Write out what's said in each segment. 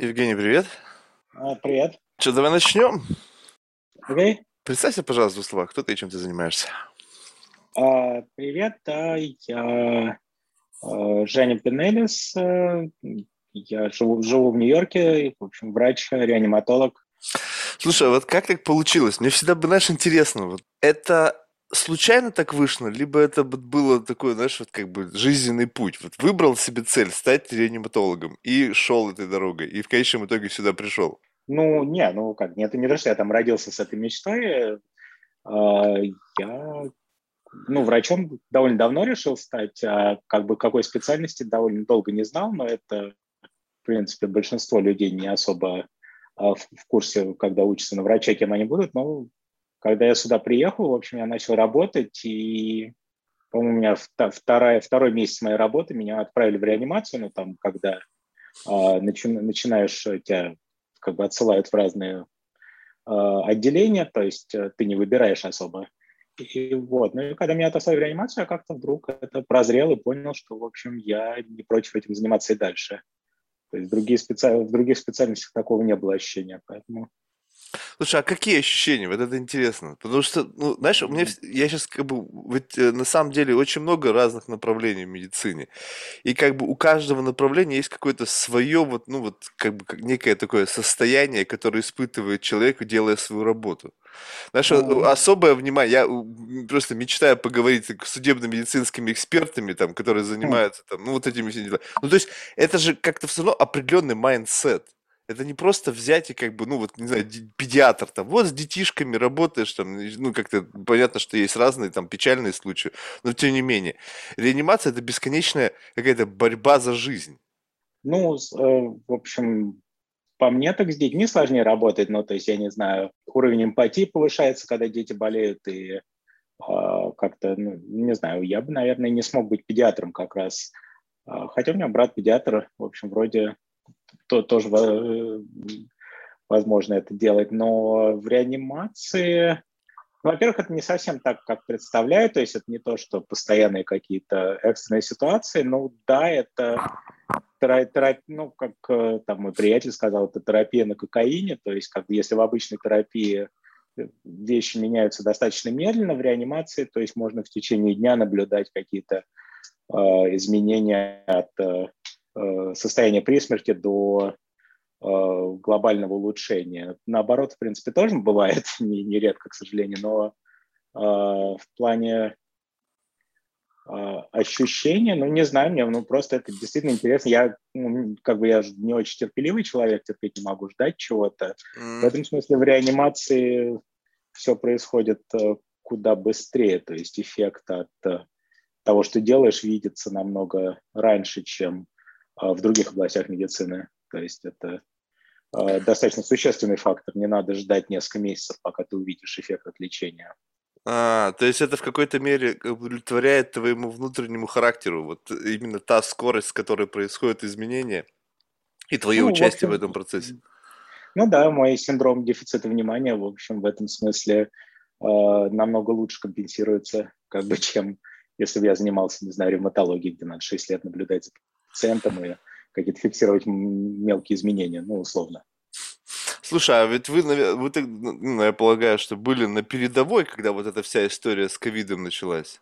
Евгений, привет. А, привет. Что, давай начнем? Окей. Представься, пожалуйста, в словах, кто ты и чем ты занимаешься. А, привет, да, я а, Женя Пинелис, а, я живу, живу в Нью-Йорке, в общем, врач, реаниматолог. Слушай, а вот как так получилось? Мне всегда, знаешь, интересно, вот это случайно так вышло, либо это было такой, знаешь, вот как бы жизненный путь. Вот выбрал себе цель стать реаниматологом и шел этой дорогой, и в конечном итоге сюда пришел. Ну, не, ну как, нет, не то, что я там родился с этой мечтой. А, я, ну, врачом довольно давно решил стать, а как бы какой специальности довольно долго не знал, но это, в принципе, большинство людей не особо а, в курсе, когда учатся на врача, кем они будут, но когда я сюда приехал, в общем, я начал работать, и, по-моему, у меня вторая, второй месяц моей работы меня отправили в реанимацию, ну, там, когда э, начи, начинаешь, тебя как бы отсылают в разные э, отделения, то есть э, ты не выбираешь особо. И вот, ну и когда меня отослали в реанимацию, я как-то вдруг это прозрел и понял, что, в общем, я не против этим заниматься и дальше. То есть другие специ... в других специальностях такого не было ощущения, поэтому Слушай, а какие ощущения? Вот это интересно. Потому что, ну, знаешь, у меня, я сейчас как бы, ведь э, на самом деле очень много разных направлений в медицине. И как бы у каждого направления есть какое-то свое, вот, ну, вот, как бы, как некое такое состояние, которое испытывает человек, делая свою работу. Знаешь, mm-hmm. особое внимание, я просто мечтаю поговорить с судебно-медицинскими экспертами, там, которые занимаются, там, ну, вот этими делами. Ну, то есть, это же как-то все равно определенный mindset. Это не просто взять и как бы, ну вот, не знаю, педиатр там, вот с детишками работаешь там, ну как-то понятно, что есть разные там печальные случаи, но тем не менее. Реанимация – это бесконечная какая-то борьба за жизнь. Ну, э, в общем, по мне так с детьми сложнее работать, ну, то есть, я не знаю, уровень эмпатии повышается, когда дети болеют, и э, как-то, ну, не знаю, я бы, наверное, не смог быть педиатром как раз. А, хотя у меня брат педиатр, в общем, вроде то, тоже э, возможно это делать, но в реанимации, во-первых, это не совсем так, как представляю, то есть это не то, что постоянные какие-то экстренные ситуации, ну да, это терапия, ну, как э, там мой приятель сказал, это терапия на кокаине, то есть как если в обычной терапии вещи меняются достаточно медленно в реанимации, то есть можно в течение дня наблюдать какие-то э, изменения от э, Э, состояния при смерти до э, глобального улучшения. Наоборот, в принципе, тоже бывает, нередко, не к сожалению, но э, в плане ощущения, ну, не знаю, мне ну, просто это действительно интересно. Я, ну, как бы, я не очень терпеливый человек, терпеть не могу ждать чего-то. Mm. В этом смысле в реанимации все происходит куда быстрее, то есть эффект от того, что делаешь, видится намного раньше, чем в других областях медицины. То есть это а, достаточно существенный фактор. Не надо ждать несколько месяцев, пока ты увидишь эффект от лечения. А, то есть это в какой-то мере удовлетворяет твоему внутреннему характеру, вот именно та скорость, с которой происходят изменения, и твое ну, участие в, общем, в этом процессе. Ну да, мой синдром дефицита внимания, в общем, в этом смысле э, намного лучше компенсируется, как бы, чем если бы я занимался, не знаю, ревматологией, где надо 6 лет наблюдать за пациентом и какие-то фиксировать мелкие изменения, ну, условно. Слушай, а ведь вы, вы ну, я полагаю, что были на передовой, когда вот эта вся история с ковидом началась?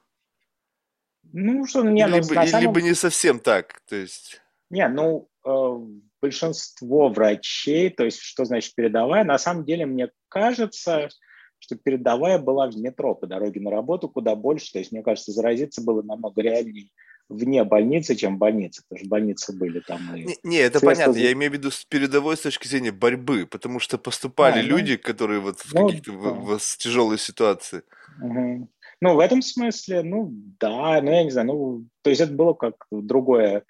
Ну, что, не, ну, либо, самом... либо не совсем так, то есть... Не, ну, э, большинство врачей, то есть что значит передовая, на самом деле мне кажется, что передовая была в метро по дороге на работу куда больше, то есть мне кажется, заразиться было намного реальнее вне больницы, чем больницы, потому что больницы были там и... Не, не это средства... понятно, я имею в виду с передовой с точки зрения борьбы, потому что поступали а, люди, которые вот в ну, каких-то да. тяжелой ситуации. Угу. Ну, в этом смысле, ну, да, ну, я не знаю, ну, то есть это было как другое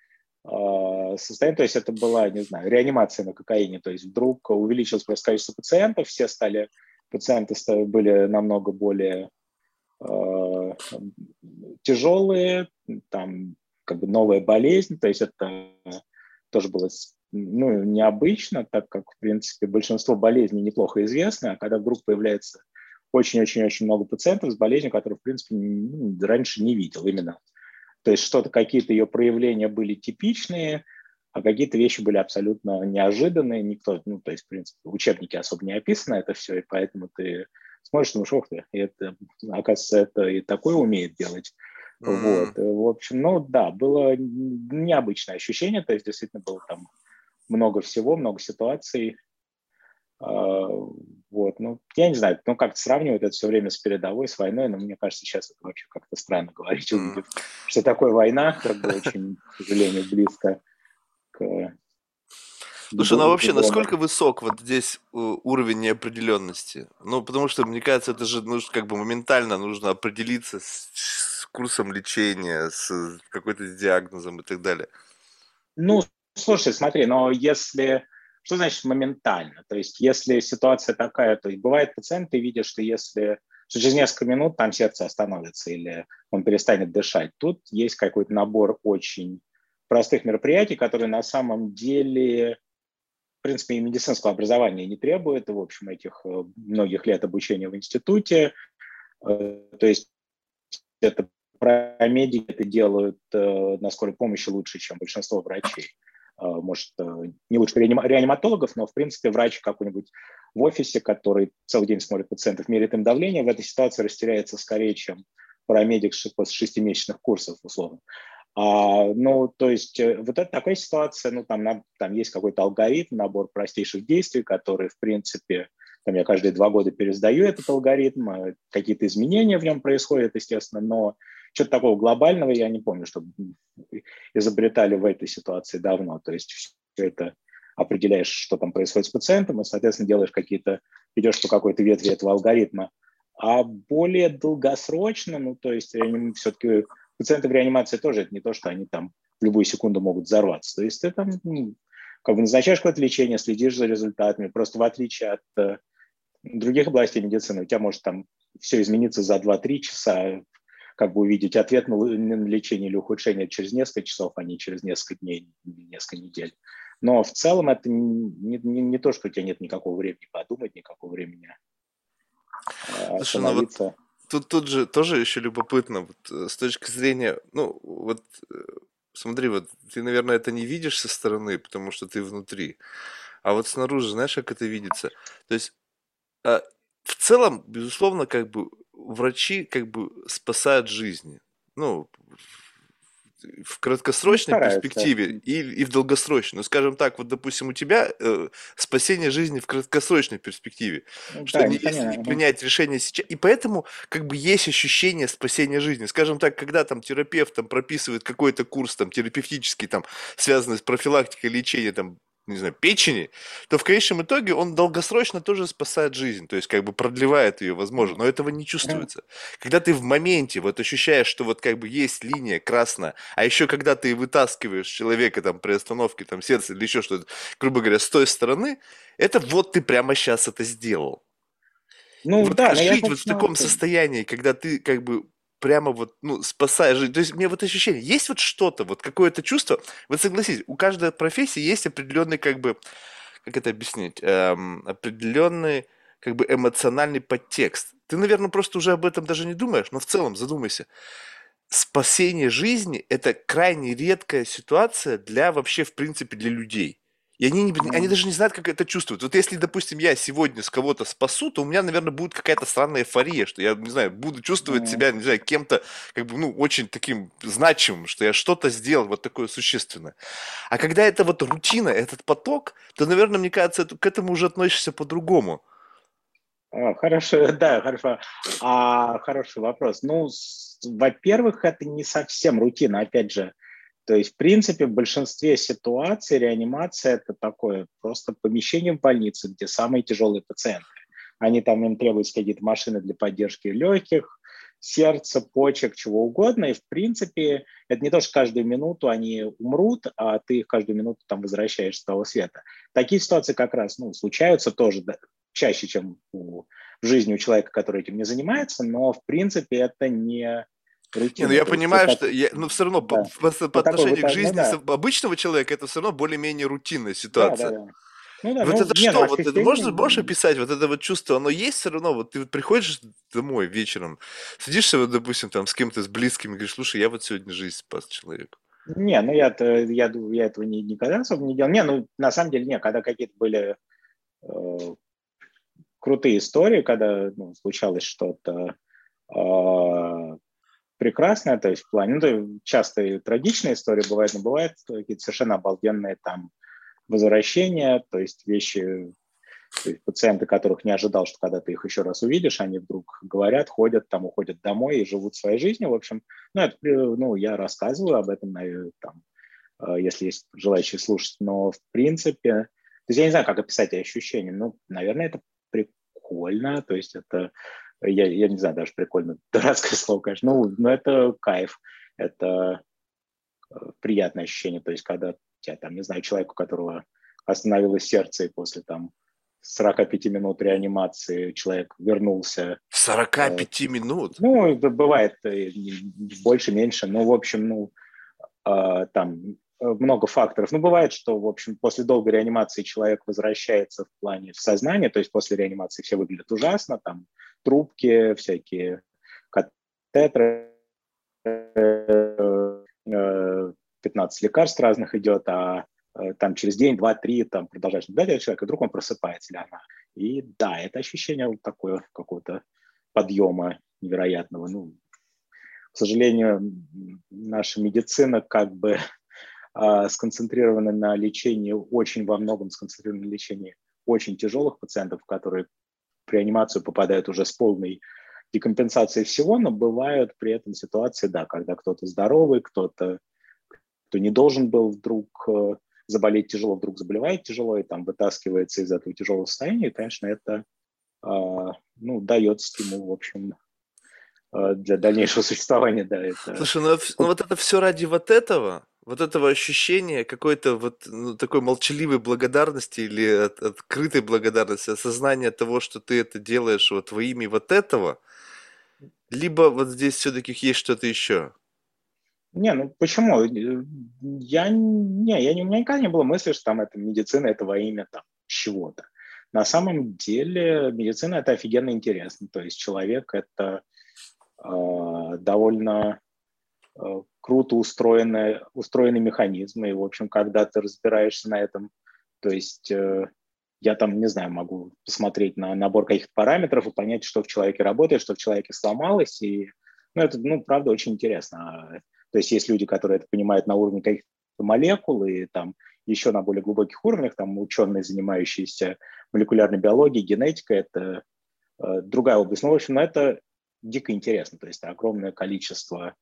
э, состояние, то есть это была, не знаю, реанимация на кокаине, то есть вдруг увеличилось просто количество пациентов, все стали, пациенты стали, были намного более э, тяжелые, там как бы новая болезнь, то есть это тоже было ну, необычно, так как, в принципе, большинство болезней неплохо известны, а когда вдруг появляется очень-очень-очень много пациентов с болезнью, которые, в принципе, раньше не видел именно. То есть что-то, какие-то ее проявления были типичные, а какие-то вещи были абсолютно неожиданные, никто, ну, то есть, в принципе, учебники особо не описано это все, и поэтому ты смотришь, думаешь, ох ты, это, оказывается, это и такое умеет делать. Mm-hmm. Вот, в общем, ну да, было необычное ощущение, то есть действительно было там много всего, много ситуаций. А, вот, ну, я не знаю, ну, как-то сравнивать это все время с передовой, с войной, но мне кажется, сейчас это вообще как-то странно говорить, увидев, что такое война, как бы очень, к сожалению, близко к Слушай, ну вообще, насколько высок вот здесь э, уровень неопределенности? Ну, потому что, мне кажется, это же нужно как бы моментально нужно определиться с, с курсом лечения, с какой-то диагнозом и так далее. Ну, слушай, смотри, но если... Что значит моментально? То есть если ситуация такая, то есть бывает пациент, ты видишь, что если что через несколько минут там сердце остановится или он перестанет дышать. Тут есть какой-то набор очень простых мероприятий, которые на самом деле принципе, и медицинского образования не требует, в общем, этих э, многих лет обучения в институте. Э, то есть это медики это делают э, на скорой помощи лучше, чем большинство врачей. Может, не лучше реаниматологов, но, в принципе, врач какой-нибудь в офисе, который целый день смотрит пациентов, меряет им давление, в этой ситуации растеряется скорее, чем парамедик после шестимесячных курсов, условно. А, ну, то есть э, вот это такая ситуация, ну, там, на, там есть какой-то алгоритм, набор простейших действий, которые, в принципе, там я каждые два года пересдаю этот алгоритм, а какие-то изменения в нем происходят, естественно, но что-то такого глобального я не помню, чтобы изобретали в этой ситуации давно. То есть все это определяешь, что там происходит с пациентом, и, соответственно, делаешь какие-то, идешь по какой-то ветви этого алгоритма. А более долгосрочно, ну, то есть все-таки пациенты в реанимации тоже это не то, что они там в любую секунду могут взорваться. То есть ты там ну, как бы назначаешь какое-то лечение, следишь за результатами. Просто в отличие от э, других областей медицины, у тебя может там все измениться за 2-3 часа, как бы увидеть ответ на, лечение или ухудшение через несколько часов, а не через несколько дней, несколько недель. Но в целом это не, не, не то, что у тебя нет никакого времени подумать, никакого времени э, Слушай, ну вот тут, тут же тоже еще любопытно, вот, э, с точки зрения, ну, вот, э, смотри, вот ты, наверное, это не видишь со стороны, потому что ты внутри, а вот снаружи, знаешь, как это видится? То есть, а, в целом, безусловно, как бы врачи как бы спасают жизни. Ну, в краткосрочной ну, перспективе и, и в долгосрочной. Ну, скажем так, вот, допустим, у тебя э, спасение жизни в краткосрочной перспективе, ну, что да, не, если не принять решение сейчас. И поэтому как бы есть ощущение спасения жизни. Скажем так, когда там терапевт там, прописывает какой-то курс там терапевтический, там, связанный с профилактикой лечения там не знаю, печени, то в конечном итоге он долгосрочно тоже спасает жизнь, то есть как бы продлевает ее, возможно, но этого не чувствуется. Когда ты в моменте вот ощущаешь, что вот как бы есть линия красная, а еще когда ты вытаскиваешь человека там при остановке там сердца или еще что-то, грубо говоря, с той стороны, это вот ты прямо сейчас это сделал. Ну, вот да, жить вот в таком состоянии, когда ты как бы прямо вот, ну, спасая жизнь. То есть мне вот ощущение, есть вот что-то, вот какое-то чувство, вы согласитесь, у каждой профессии есть определенный, как бы, как это объяснить, эм, определенный, как бы, эмоциональный подтекст. Ты, наверное, просто уже об этом даже не думаешь, но в целом задумайся. Спасение жизни – это крайне редкая ситуация для вообще, в принципе, для людей. И они, не, они даже не знают, как это чувствуют. Вот если, допустим, я сегодня с кого-то спасу, то у меня, наверное, будет какая-то странная эйфория, что я, не знаю, буду чувствовать себя, не знаю, кем-то, как бы, ну, очень таким значимым, что я что-то сделал вот такое существенное. А когда это вот рутина, этот поток, то, наверное, мне кажется, к этому уже относишься по-другому. А, хорошо, да, хорошо. А, хороший вопрос. Ну, во-первых, это не совсем рутина, опять же, то есть, в принципе, в большинстве ситуаций реанимация – это такое просто помещение в больнице, где самые тяжелые пациенты. Они там, им требуются какие-то машины для поддержки легких, сердца, почек, чего угодно. И, в принципе, это не то, что каждую минуту они умрут, а ты их каждую минуту там возвращаешь с того света. Такие ситуации как раз ну, случаются тоже да, чаще, чем у, в жизни у человека, который этим не занимается, но, в принципе, это не рутину. Ну, я понимаю, что, я, ну, все равно да. по, по, по отношению к жизни ну, да. обычного человека это все равно более-менее рутинная ситуация. Да, да, да. Ну, да, вот ну, это нет, что? Вот это, можешь, можешь описать вот это вот чувство? Оно есть все равно? Вот ты вот приходишь домой вечером, сидишься, вот, допустим, там с кем-то, с близкими, говоришь, слушай, я вот сегодня жизнь спас человеку. Не, ну я, я, я этого не, никогда особо не делал. Не, ну на самом деле, не, когда какие-то были э, крутые истории, когда ну, случалось что-то э, прекрасное, то есть в плане, ну, часто и трагичные истории бывают, но бывают какие-то совершенно обалденные там возвращения, то есть вещи, то есть пациенты, которых не ожидал, что когда ты их еще раз увидишь, они вдруг говорят, ходят, там, уходят домой и живут своей жизнью. В общем, ну, это, ну я рассказываю об этом, там, э, если есть желающие слушать, но в принципе, то есть я не знаю, как описать эти ощущения, ну, наверное, это прикольно, то есть это, я, я не знаю, даже прикольно, дурацкое слово, конечно, ну, но это кайф, это э, приятное ощущение, то есть когда тебя там, не знаю, человек, у которого остановилось сердце, и после там 45 минут реанимации человек вернулся. 45 э, минут? Ну, бывает э, больше, меньше, но, в общем, ну, э, там много факторов. Ну, бывает, что, в общем, после долгой реанимации человек возвращается в плане в сознание, то есть после реанимации все выглядят ужасно, там трубки, всякие катетеры, 15 лекарств разных идет, а э, там через день, два, три, там продолжаешь наблюдать человека, и вдруг он просыпается или она. И да, это ощущение вот такое какого-то подъема невероятного. Ну, к сожалению, наша медицина как бы э, сконцентрирована на лечении, очень во многом сконцентрирована на лечении очень тяжелых пациентов, которые реанимацию попадают уже с полной декомпенсацией всего, но бывают при этом ситуации, да, когда кто-то здоровый, кто-то кто не должен был вдруг э, заболеть тяжело, вдруг заболевает тяжело и там вытаскивается из этого тяжелого состояния, и, конечно, это а, ну, дает стимул, в общем, э, для дальнейшего существования, да. Это... Слушай, ну, ну вот это все ради вот этого, вот этого ощущения какой-то вот ну, такой молчаливой благодарности или от, открытой благодарности, осознания того, что ты это делаешь вот во имя вот этого, либо вот здесь все-таки есть что-то еще? Не, ну почему? Я не, я не, у меня никогда не было мысли, что там это медицина, это во имя там чего-то. На самом деле медицина это офигенно интересно. То есть человек это э, довольно э, круто устроенный, устроенный механизм. И, в общем, когда ты разбираешься на этом, то есть э, я там, не знаю, могу посмотреть на набор каких-то параметров и понять, что в человеке работает, что в человеке сломалось. И ну, это, ну, правда, очень интересно. А то есть есть люди, которые это понимают на уровне каких-то молекул и там еще на более глубоких уровнях, там ученые, занимающиеся молекулярной биологией, генетикой, это э, другая область. Ну, в общем, это дико интересно. То есть огромное количество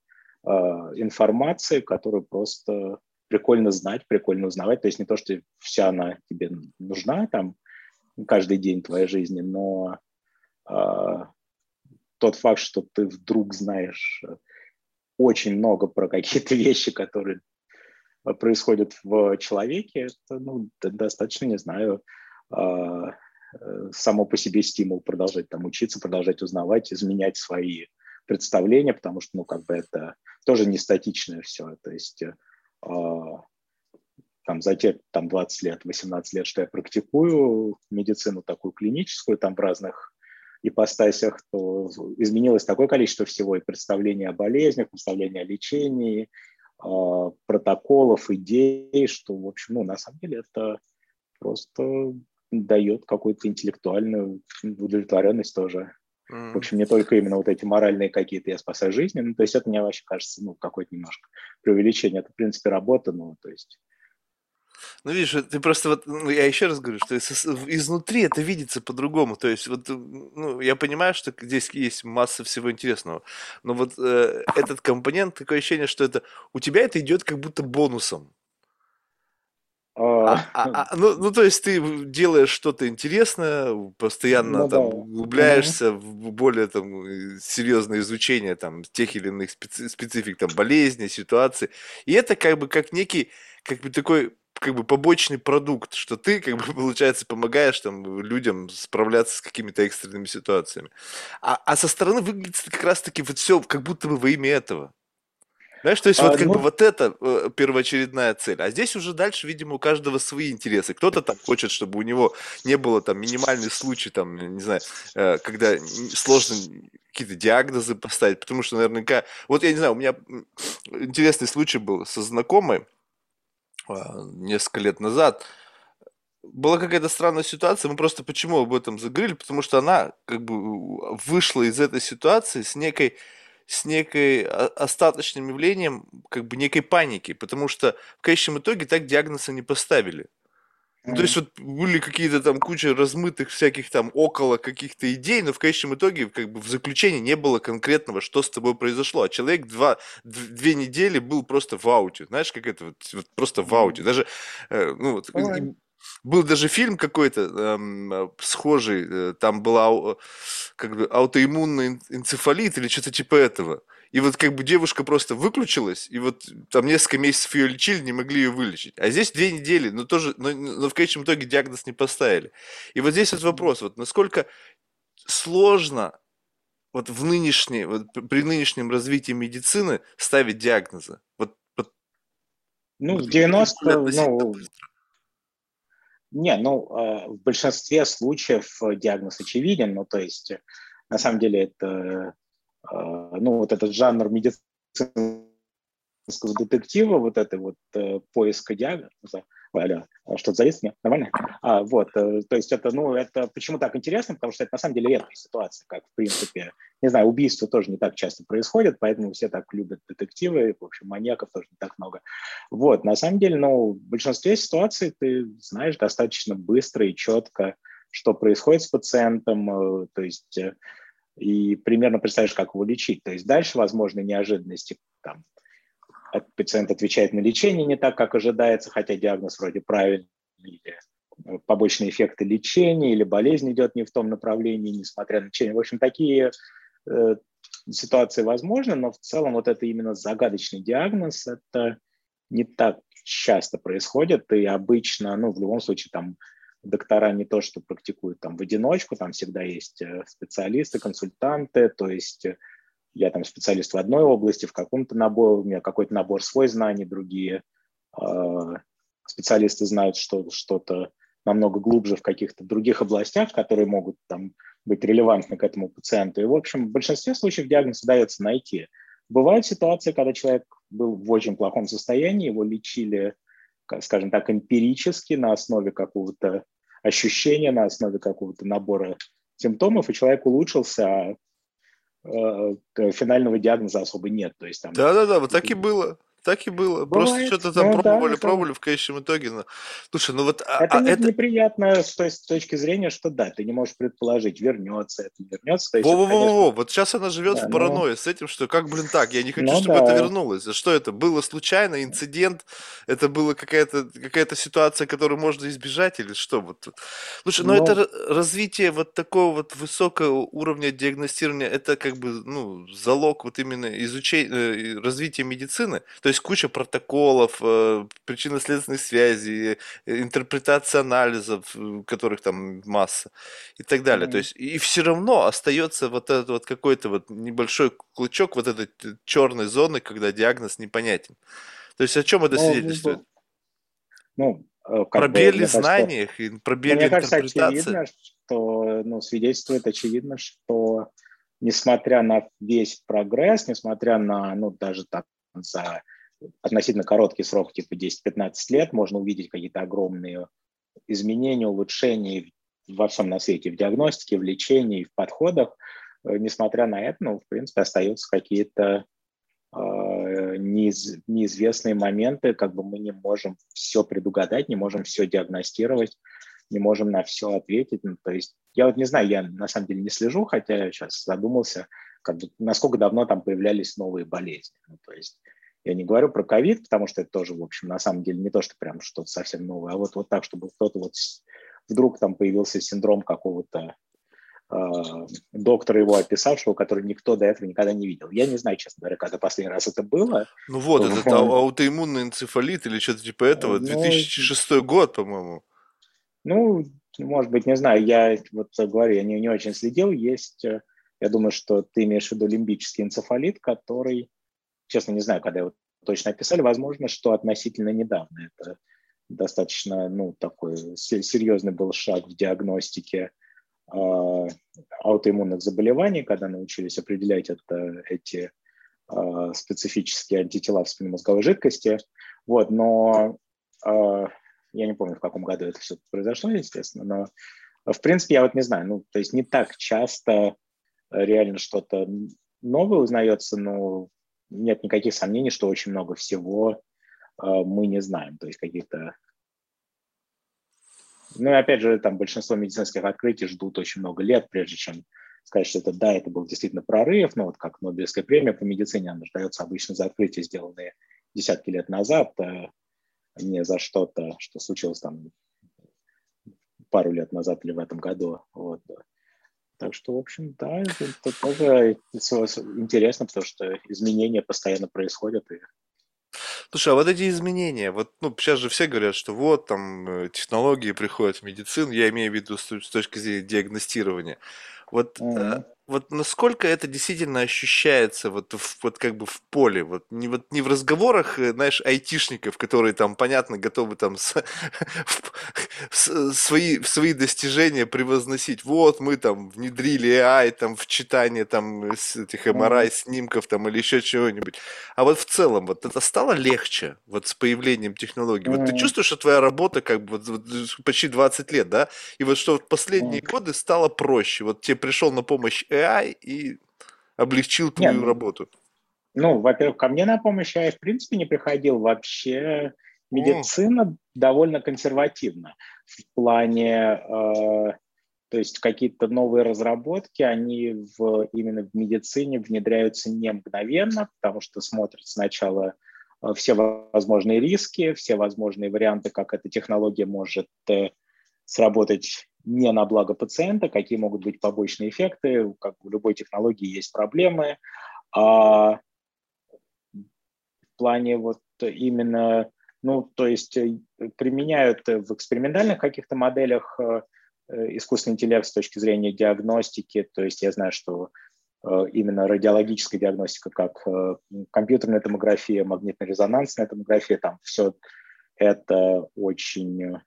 информации, которую просто прикольно знать, прикольно узнавать. То есть не то, что вся она тебе нужна там каждый день твоей жизни, но э, тот факт, что ты вдруг знаешь очень много про какие-то вещи, которые э, происходят в человеке, это ну, достаточно, не знаю, э, само по себе стимул продолжать там учиться, продолжать узнавать, изменять свои представления, потому что, ну, как бы это тоже не статичное все. То есть э, а, там, за те там, 20 лет, 18 лет, что я практикую медицину такую клиническую, там в разных ипостасях, то изменилось такое количество всего, и представления о болезнях, представления о лечении, а, протоколов, идей, что, в общем, ну, на самом деле это просто дает какую-то интеллектуальную удовлетворенность тоже. Mm. В общем, не только именно вот эти моральные какие-то «я спасаю жизни», ну, то есть это мне вообще кажется, ну, какое-то немножко преувеличение. Это, в принципе, работа, ну, то есть ну, видишь, ты просто вот, ну, я еще раз говорю, что изнутри это видится по-другому. То есть, вот, ну, я понимаю, что здесь есть масса всего интересного, но вот э, этот компонент, такое ощущение, что это у тебя это идет как будто бонусом. А, а, а, ну, ну, то есть ты делаешь что-то интересное, постоянно ну, там да. углубляешься в более там серьезное изучение там тех или иных специ- специфик там болезней, ситуаций, и это как бы как некий как бы такой как бы побочный продукт, что ты, как бы, получается, помогаешь там людям справляться с какими-то экстренными ситуациями. А, а со стороны выглядит как раз-таки вот все как будто бы во имя этого. Знаешь, то есть а, вот как ну... бы вот это э, первоочередная цель. А здесь уже дальше, видимо, у каждого свои интересы. Кто-то там хочет, чтобы у него не было там минимальный случай, там, не знаю, э, когда сложно какие-то диагнозы поставить, потому что наверняка... Вот я не знаю, у меня интересный случай был со знакомой а, несколько лет назад. Была какая-то странная ситуация, мы просто почему об этом заговорили, потому что она как бы вышла из этой ситуации с некой с некой остаточным явлением как бы некой паники, потому что в конечном итоге так диагноза не поставили. Ну, то есть вот были какие-то там куча размытых всяких там около каких-то идей, но в конечном итоге как бы в заключении не было конкретного, что с тобой произошло. А человек два, две недели был просто в ауте. Знаешь, как это вот, вот просто в ауте. Даже, э, ну, вот, был даже фильм какой-то эм, схожий, э, там была как бы аутоиммунный энцефалит или что-то типа этого. И вот как бы девушка просто выключилась, и вот там несколько месяцев ее лечили, не могли ее вылечить. А здесь две недели, но тоже, но, но в конечном итоге диагноз не поставили. И вот здесь вот вопрос, вот насколько сложно вот в нынешней, вот при нынешнем развитии медицины ставить диагнозы? Вот, вот, ну, в 90 ну, не, ну, э, в большинстве случаев диагноз очевиден, ну, то есть, на самом деле, это ну, вот этот жанр медицинского детектива, вот это вот э, поиска диагноза, Аля, а что-то завис мне? Нормально? А, вот, э, то есть это, ну, это почему так интересно? Потому что это на самом деле редкая ситуация, как, в принципе, не знаю, убийства тоже не так часто происходят, поэтому все так любят детективы, в общем, маньяков тоже не так много. Вот, на самом деле, ну, в большинстве ситуаций ты знаешь достаточно быстро и четко, что происходит с пациентом, э, то есть и примерно представляешь, как его лечить. То есть дальше возможны неожиданности. Там, пациент отвечает на лечение не так, как ожидается, хотя диагноз вроде правильный, или э, побочные эффекты лечения, или болезнь идет не в том направлении, несмотря на лечение. В общем, такие э, ситуации возможны, но в целом вот это именно загадочный диагноз, это не так часто происходит, и обычно, ну, в любом случае, там доктора не то, что практикуют там в одиночку, там всегда есть э, специалисты, консультанты, то есть э, я там специалист в одной области, в каком-то наборе, у меня какой-то набор свой знаний, другие э, специалисты знают что, что-то намного глубже в каких-то других областях, которые могут там быть релевантны к этому пациенту. И, в общем, в большинстве случаев диагноз удается найти. Бывают ситуации, когда человек был в очень плохом состоянии, его лечили скажем так, эмпирически на основе какого-то ощущения, на основе какого-то набора симптомов, и человек улучшился, а финального диагноза особо нет. То есть, там, Да-да-да, вот так и было. Так и было. Бывает. Просто что-то там ну, пробовали, да, пробовали в конечном итоге. Но... Слушай, ну вот... А, это, а, это неприятно с той с точки зрения, что да, ты не можешь предположить, вернется это, вернется. Во-во-во, вот сейчас она живет да, в паранойи но... с этим, что как, блин, так, я не хочу, ну, чтобы да. это вернулось. Что это? Было случайно, инцидент? Это была какая-то какая ситуация, которую можно избежать или что? Вот. Слушай, но, но это развитие вот такого вот высокого уровня диагностирования, это как бы, ну, залог вот именно изучения, э, развития медицины. То есть куча протоколов, э, причинно-следственных связей, э, интерпретация анализов, э, которых там масса и так далее. Mm-hmm. То есть и все равно остается вот этот вот какой-то вот небольшой клычок вот этой черной зоны, когда диагноз непонятен. То есть о чем это ну, свидетельствует? Ну, пробели в знаниях и пробели Мне кажется, очевидно, что ну, свидетельствует очевидно, что несмотря на весь прогресс, несмотря на, ну, даже так, за относительно короткий срок, типа 10-15 лет, можно увидеть какие-то огромные изменения, улучшения во всем на свете, в диагностике, в лечении, в подходах. Э, несмотря на это, ну, в принципе, остаются какие-то э, неиз, неизвестные моменты, как бы мы не можем все предугадать, не можем все диагностировать, не можем на все ответить. Ну, то есть я вот не знаю, я на самом деле не слежу, хотя сейчас задумался, как бы, насколько давно там появлялись новые болезни. Ну, то есть я не говорю про ковид, потому что это тоже, в общем, на самом деле не то, что прям что-то совсем новое, а вот, вот так, чтобы кто-то вот вдруг там появился синдром какого-то э, доктора его описавшего, который никто до этого никогда не видел. Я не знаю, честно говоря, когда последний раз это было. Ну вот, это он... аутоиммунный энцефалит или что-то типа этого, 2006 ну, год, по-моему. Ну, может быть, не знаю, я вот говорю, я не, не очень следил, есть, э, я думаю, что ты имеешь в виду лимбический энцефалит, который честно, не знаю, когда его точно описали, возможно, что относительно недавно. Это достаточно, ну, такой серьезный был шаг в диагностике э, аутоиммунных заболеваний, когда научились определять это, эти э, специфические антитела в спинномозговой жидкости. Вот, но э, я не помню, в каком году это все произошло, естественно, но в принципе я вот не знаю, ну, то есть не так часто реально что-то новое узнается, но нет никаких сомнений, что очень много всего э, мы не знаем, то есть какие-то ну и опять же, там большинство медицинских открытий ждут очень много лет, прежде чем сказать, что это да, это был действительно прорыв, ну вот как Нобелевская премия по медицине, она ждается обычно за открытия, сделанные десятки лет назад, а не за что-то, что случилось там пару лет назад или в этом году. Вот. Так что, в общем, да, это, тоже интересно, потому что изменения постоянно происходят, и Слушай, а вот эти изменения, вот, ну, сейчас же все говорят, что вот там э, технологии приходят в медицину, я имею в виду с, с точки зрения диагностирования. Вот mm-hmm вот насколько это действительно ощущается вот, в, вот как бы в поле, вот не, вот не в разговорах, э, знаешь, айтишников, которые там, понятно, готовы там с, с, свои, свои достижения превозносить. Вот мы там внедрили AI там в читание там с этих MRI снимков там или еще чего-нибудь. А вот в целом вот это стало легче вот с появлением технологий. Вот ты чувствуешь, что твоя работа как бы вот, вот, почти 20 лет, да? И вот что в последние годы стало проще. Вот тебе пришел на помощь AI и облегчил твою Нет, ну, работу? Ну, во-первых, ко мне на помощь AI в принципе не приходил. Вообще медицина О. довольно консервативна в плане, э, то есть какие-то новые разработки, они в, именно в медицине внедряются не мгновенно, потому что смотрят сначала э, все возможные риски, все возможные варианты, как эта технология может э, сработать не на благо пациента, какие могут быть побочные эффекты, как у любой технологии есть проблемы. А в плане вот именно, ну, то есть э, применяют в экспериментальных каких-то моделях э, искусственный интеллект с точки зрения диагностики, то есть я знаю, что э, именно радиологическая диагностика, как компьютерная томография, магнитно-резонансная томография, там все это очень Э,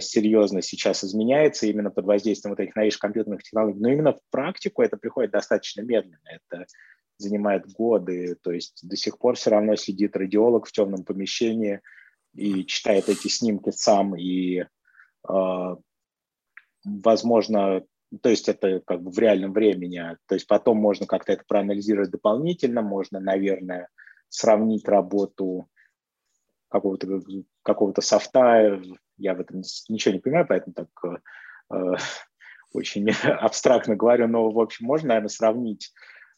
серьезно сейчас изменяется именно под воздействием вот этих новейших компьютерных технологий. Но именно в практику это приходит достаточно медленно. Это занимает годы. То есть до сих пор все равно сидит радиолог в темном помещении и читает эти снимки сам. И, э, возможно, то есть это как бы в реальном времени. То есть потом можно как-то это проанализировать дополнительно. Можно, наверное, сравнить работу какого-то какого-то софта я в этом ничего не понимаю, поэтому так э, очень абстрактно говорю, но, в общем, можно, наверное, сравнить,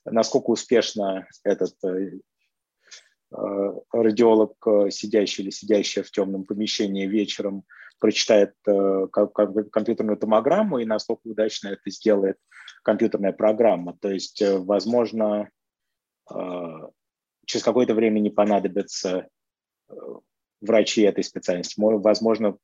насколько успешно этот э, э радиолог, э, сидящий или сидящая в темном помещении вечером, прочитает э, компьютерную томограмму и насколько удачно это сделает компьютерная программа. То есть, э, возможно, через какое-то время не понадобится врачи этой специальности. Возможно,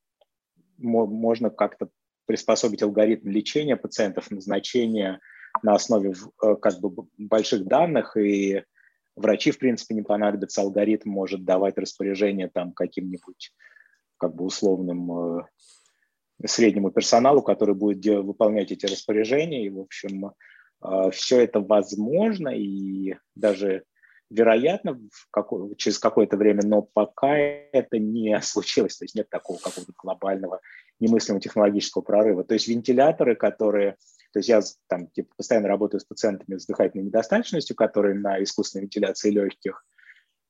можно как-то приспособить алгоритм лечения пациентов, назначения на основе э, как бы больших данных, и врачи, в принципе, не понадобится. Алгоритм может давать распоряжение там каким-нибудь как бы условным э, среднему персоналу, который будет выполнять эти распоряжения. И, в общем, э, все это возможно, и даже вероятно, в какой, через какое-то время, но пока это не случилось, то есть нет такого какого-то глобального немыслимого технологического прорыва. То есть вентиляторы, которые, то есть я там типа, постоянно работаю с пациентами с дыхательной недостаточностью, которые на искусственной вентиляции легких,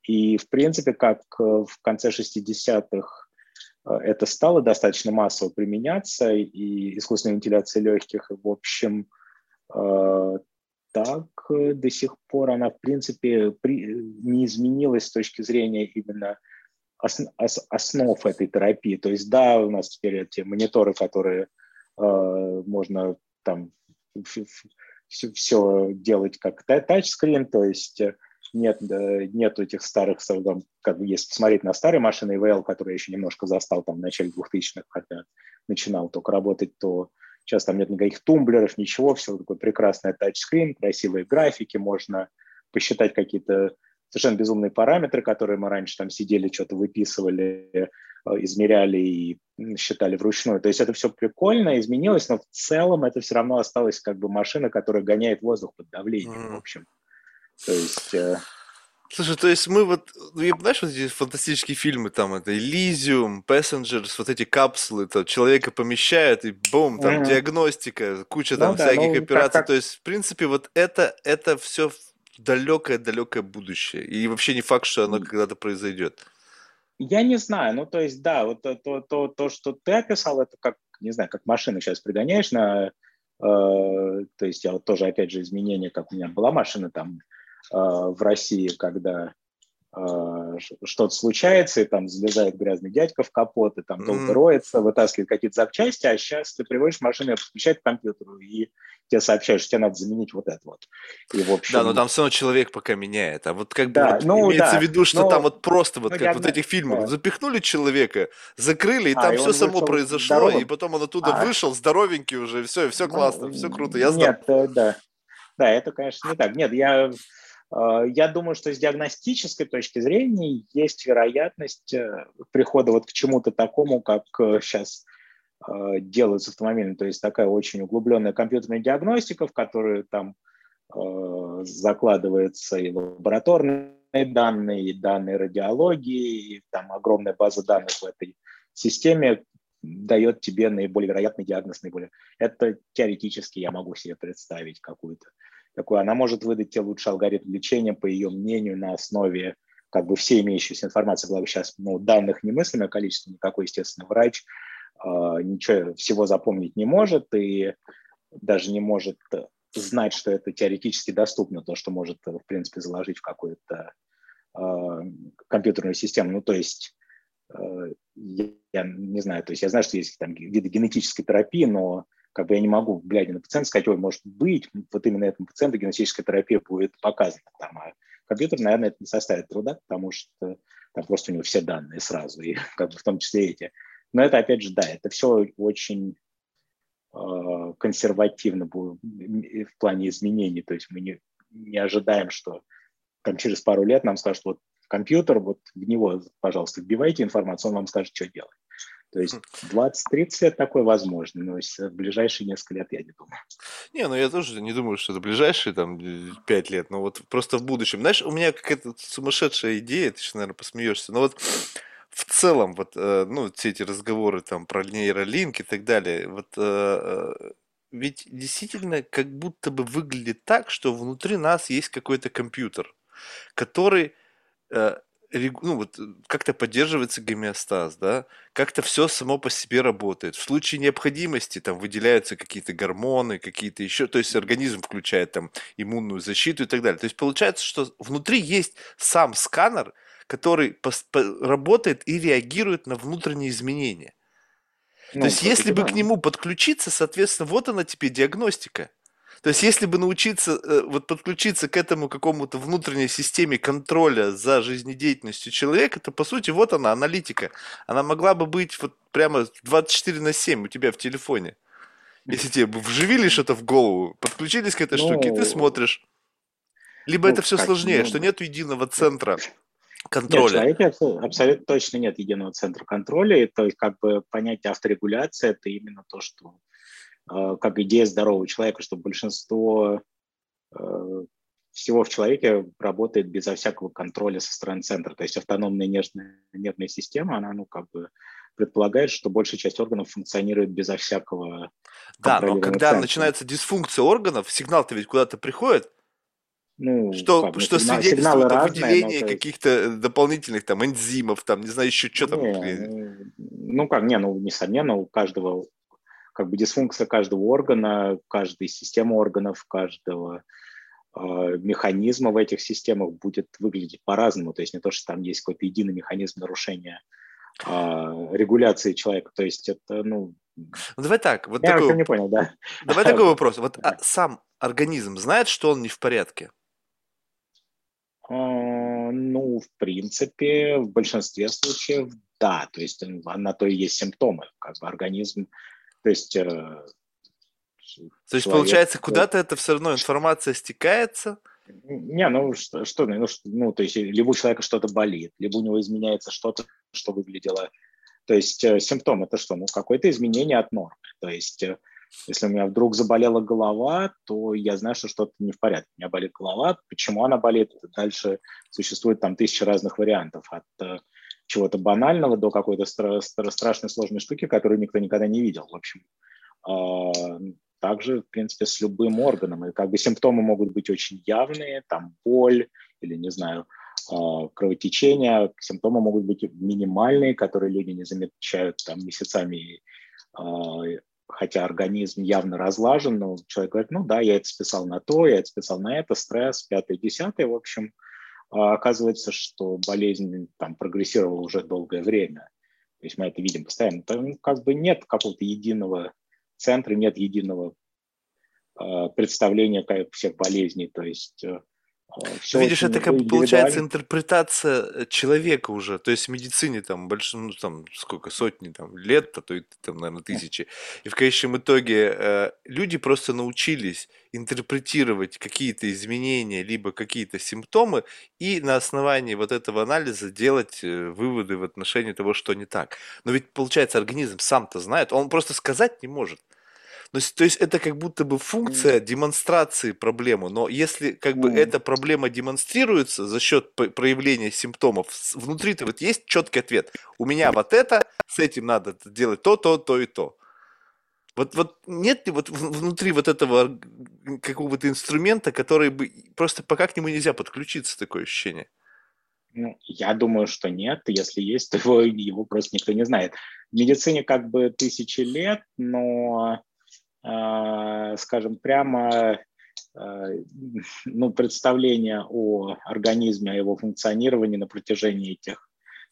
и в принципе, как э, в конце 60-х э, это стало достаточно массово применяться, и искусственная вентиляция легких, в общем, э, так э, до сих пор она, в принципе, при, не изменилась с точки зрения именно ос, ос, основ этой терапии. То есть, да, у нас теперь эти мониторы, которые э, можно там все, все делать как тачскрин, то есть э, нет, нет этих старых, как бы, если посмотреть на старые машины EVL, которые я еще немножко застал там в начале 2000-х, когда начинал только работать, то Сейчас там нет никаких тумблеров, ничего, все такое прекрасное тачскрин, красивые графики, можно посчитать какие-то совершенно безумные параметры, которые мы раньше там сидели, что-то выписывали, э, измеряли и считали вручную. То есть это все прикольно, изменилось, но в целом это все равно осталось как бы машина, которая гоняет воздух под давлением, mm. в общем. То есть... Слушай, то есть мы вот, ну, знаешь, вот эти фантастические фильмы, там, это Elysium, Passengers, вот эти капсулы, то человека помещают, и бум, там, mm-hmm. диагностика, куча там ну, всяких да, ну, операций. Как. То есть, в принципе, вот это, это все далекое-далекое будущее. И вообще не факт, что оно когда-то произойдет. Я не знаю, ну, то есть, да, вот то, то, то, то что ты описал, это как, не знаю, как машину сейчас пригоняешь на, э, то есть я вот тоже, опять же, изменения, как у меня была машина там, в России, когда э, что-то случается, и там залезает грязный дядька в капот, и там долго роется, вытаскивает какие-то запчасти, а сейчас ты приводишь машину, подключает к компьютеру, и тебе сообщают, что тебе надо заменить вот это вот. И, в общем... Да, но там все равно человек пока меняет. А вот как бы да, вот ну, имеется да, в виду, что но... там вот просто вот ну, как вот этих фильмах да. запихнули человека, закрыли, и а, там и все само произошло, здоровым. и потом он оттуда а. вышел здоровенький уже, все, и все ну, классно, все круто. Я Нет, э, да. Да, это, конечно, не так. Нет, я Э, я думаю, что с диагностической точки зрения есть вероятность э, прихода вот к чему-то такому, как сейчас э, делают с автомобилем, то есть такая очень углубленная компьютерная диагностика, в которую там закладывается и лабораторные данные, и данные радиологии, и там огромная база данных в этой системе дает тебе наиболее вероятный диагноз, наиболее. Это теоретически я могу себе представить какую-то такой, она может выдать тебе лучший алгоритм лечения, по ее мнению, на основе как бы всей имеющейся информации, главное, сейчас ну, данных немыслимое количество, никакой, естественно, врач э, ничего всего запомнить не может и даже не может знать, что это теоретически доступно, то, что может, в принципе, заложить в какую-то э, компьютерную систему. Ну, то есть, я, я не знаю, то есть я знаю, что есть там виды генетической терапии, но как бы я не могу, глядя на пациента, сказать, ой, может быть, вот именно этому пациенту генетическая терапия будет показана. Там, а компьютер, наверное, это не составит труда, потому что там просто у него все данные сразу, и как бы в том числе эти. Но это, опять же, да, это все очень э, консервативно в плане изменений. То есть мы не, не ожидаем, что там через пару лет нам скажут, вот компьютер, вот в него, пожалуйста, вбивайте информацию, он вам скажет, что делать. То есть 20-30 лет такое возможно, но в ближайшие несколько лет я не думаю. Не, ну я тоже не думаю, что это ближайшие там 5 лет, но вот просто в будущем. Знаешь, у меня какая-то сумасшедшая идея, ты сейчас, наверное, посмеешься, но вот в целом, вот, э, ну, все эти разговоры там про нейролинк и так далее, вот э, э, ведь действительно как будто бы выглядит так, что внутри нас есть какой-то компьютер, который ну, вот, э, как-то поддерживается гомеостаз, да, как-то все само по себе работает. В случае необходимости там выделяются какие-то гормоны, какие-то еще, то есть организм включает там иммунную защиту и так далее. То есть получается, что внутри есть сам сканер, который работает и реагирует на внутренние изменения. Ну, то есть, если бы к нему подключиться, соответственно, вот она теперь диагностика. То есть, если бы научиться, э, вот подключиться к этому какому-то внутренней системе контроля за жизнедеятельностью человека, то, по сути, вот она, аналитика. Она могла бы быть вот прямо 24 на 7 у тебя в телефоне. Если тебе бы вживили что-то в голову, подключились к этой ну, штуке, ты смотришь. Либо ну, это все сложнее, ну, что нет единого центра контроля. Нет, человеке абсолютно точно нет единого центра контроля. И, то есть, как бы понятие авторегуляции – это именно то, что как идея здорового человека, что большинство э, всего в человеке работает безо всякого контроля со стороны центра. То есть автономная нервная, нервная система, она, ну, как бы предполагает, что большая часть органов функционирует безо всякого Да, но когда центра. начинается дисфункция органов, сигнал-то ведь куда-то приходит, ну, что, как, ну, что сигнал, свидетельствует о выделении ну, каких-то есть... дополнительных там энзимов, там, не знаю, еще что там. Не, ну как, не, ну, несомненно, у каждого как бы дисфункция каждого органа, каждой системы органов, каждого э, механизма в этих системах будет выглядеть по-разному. То есть не то, что там есть какой-то единый механизм нарушения э, регуляции человека. То есть это, ну... ну давай так. Вот Я такой... не понял, да. Давай такой вопрос. Вот а, сам организм знает, что он не в порядке? Ну, в принципе, в большинстве случаев да, то есть на то и есть симптомы, как бы организм то есть... Э, то есть, получается, куда-то это все равно информация стекается, Не, ну что, что ну, ну, то есть либо у человека что-то болит, либо у него изменяется что-то, что выглядело. То есть э, симптом это что? Ну, какое-то изменение от нормы. То есть э, если у меня вдруг заболела голова, то я знаю, что что-то не в порядке. У меня болит голова. Почему она болит? Дальше существует там тысяча разных вариантов. От э, чего-то банального до какой-то стра- стра- страшной сложной штуки, которую никто никогда не видел. В общем, э, также, в принципе, с любым органом. И как бы симптомы могут быть очень явные, там боль или, не знаю, э, кровотечение. Симптомы могут быть минимальные, которые люди не замечают там месяцами э, хотя организм явно разлажен, но человек говорит, ну да, я это списал на то, я это списал на это, стресс, пятое, десятое, в общем, а оказывается, что болезнь там прогрессировала уже долгое время. То есть мы это видим постоянно. Там как бы нет какого-то единого центра, нет единого э, представления всех болезней. То есть э, все Видишь, это как бы получается интерпретация э, человека уже, то есть в медицине там больше, ну там сколько, сотни там лет, а то и там, наверное, тысячи. И в конечном итоге э, люди просто научились интерпретировать какие-то изменения, либо какие-то симптомы, и на основании вот этого анализа делать э, выводы в отношении того, что не так. Но ведь, получается, организм сам-то знает, он просто сказать не может. Ну, то есть это как будто бы функция демонстрации проблемы, но если как бы эта проблема демонстрируется за счет проявления симптомов, внутри-то вот есть четкий ответ. У меня вот это, с этим надо делать то, то, то и то. Вот, вот нет ли вот внутри вот этого какого-то инструмента, который бы просто пока к нему нельзя подключиться, такое ощущение? Ну, я думаю, что нет. Если есть, то его, его просто никто не знает. В медицине как бы тысячи лет, но скажем прямо, а, ну, представление о организме, о его функционировании на протяжении этих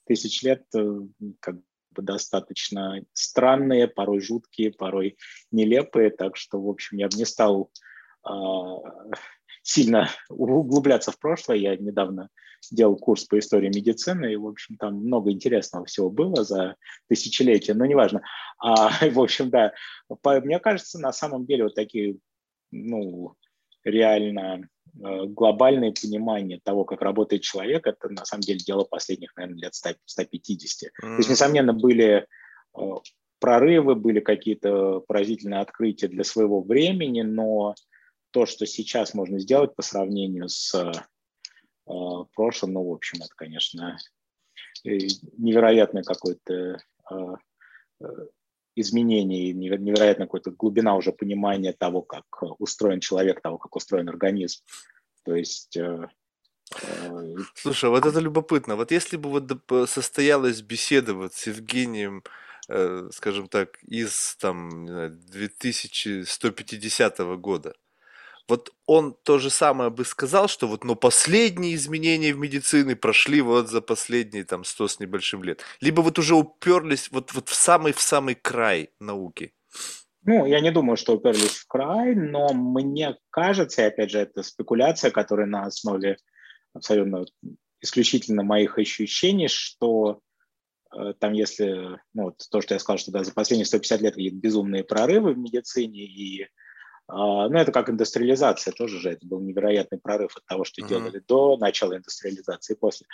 тысяч лет э, как бы достаточно странные, порой жуткие, порой нелепые, так что, в общем, я бы не стал сильно углубляться в прошлое. Я недавно делал курс по истории медицины, и, в общем, там много интересного всего было за тысячелетия, но неважно. А, в общем, да, по, мне кажется, на самом деле вот такие, ну, реально э, глобальное понимание того, как работает человек, это на самом деле дело последних, наверное, лет 100, 150. Mm-hmm. То есть, несомненно, были э, прорывы, были какие-то поразительные открытия для своего времени, но то, что сейчас можно сделать по сравнению с э, прошлым, ну, в общем, это, конечно, э, невероятное какое-то э, э изменение, невероятная какая-то глубина уже понимания того, как устроен человек, того, как устроен организм. То есть э, э, Слушай, вот это любопытно. Вот если бы вот состоялась беседа вот с Евгением, скажем так, из там 2150 года, вот он то же самое бы сказал, что вот, но последние изменения в медицине прошли вот за последние там сто с небольшим лет. Либо вот уже уперлись вот, вот в самый в самый край науки. Ну, я не думаю, что уперлись в край, но мне кажется, и опять же, это спекуляция, которая на основе абсолютно исключительно моих ощущений, что э, там, если, ну, вот то, что я сказал, что да, за последние 150 лет есть безумные прорывы в медицине, и ну, это как индустриализация тоже же, это был невероятный прорыв от того, что mm-hmm. делали до начала индустриализации и после.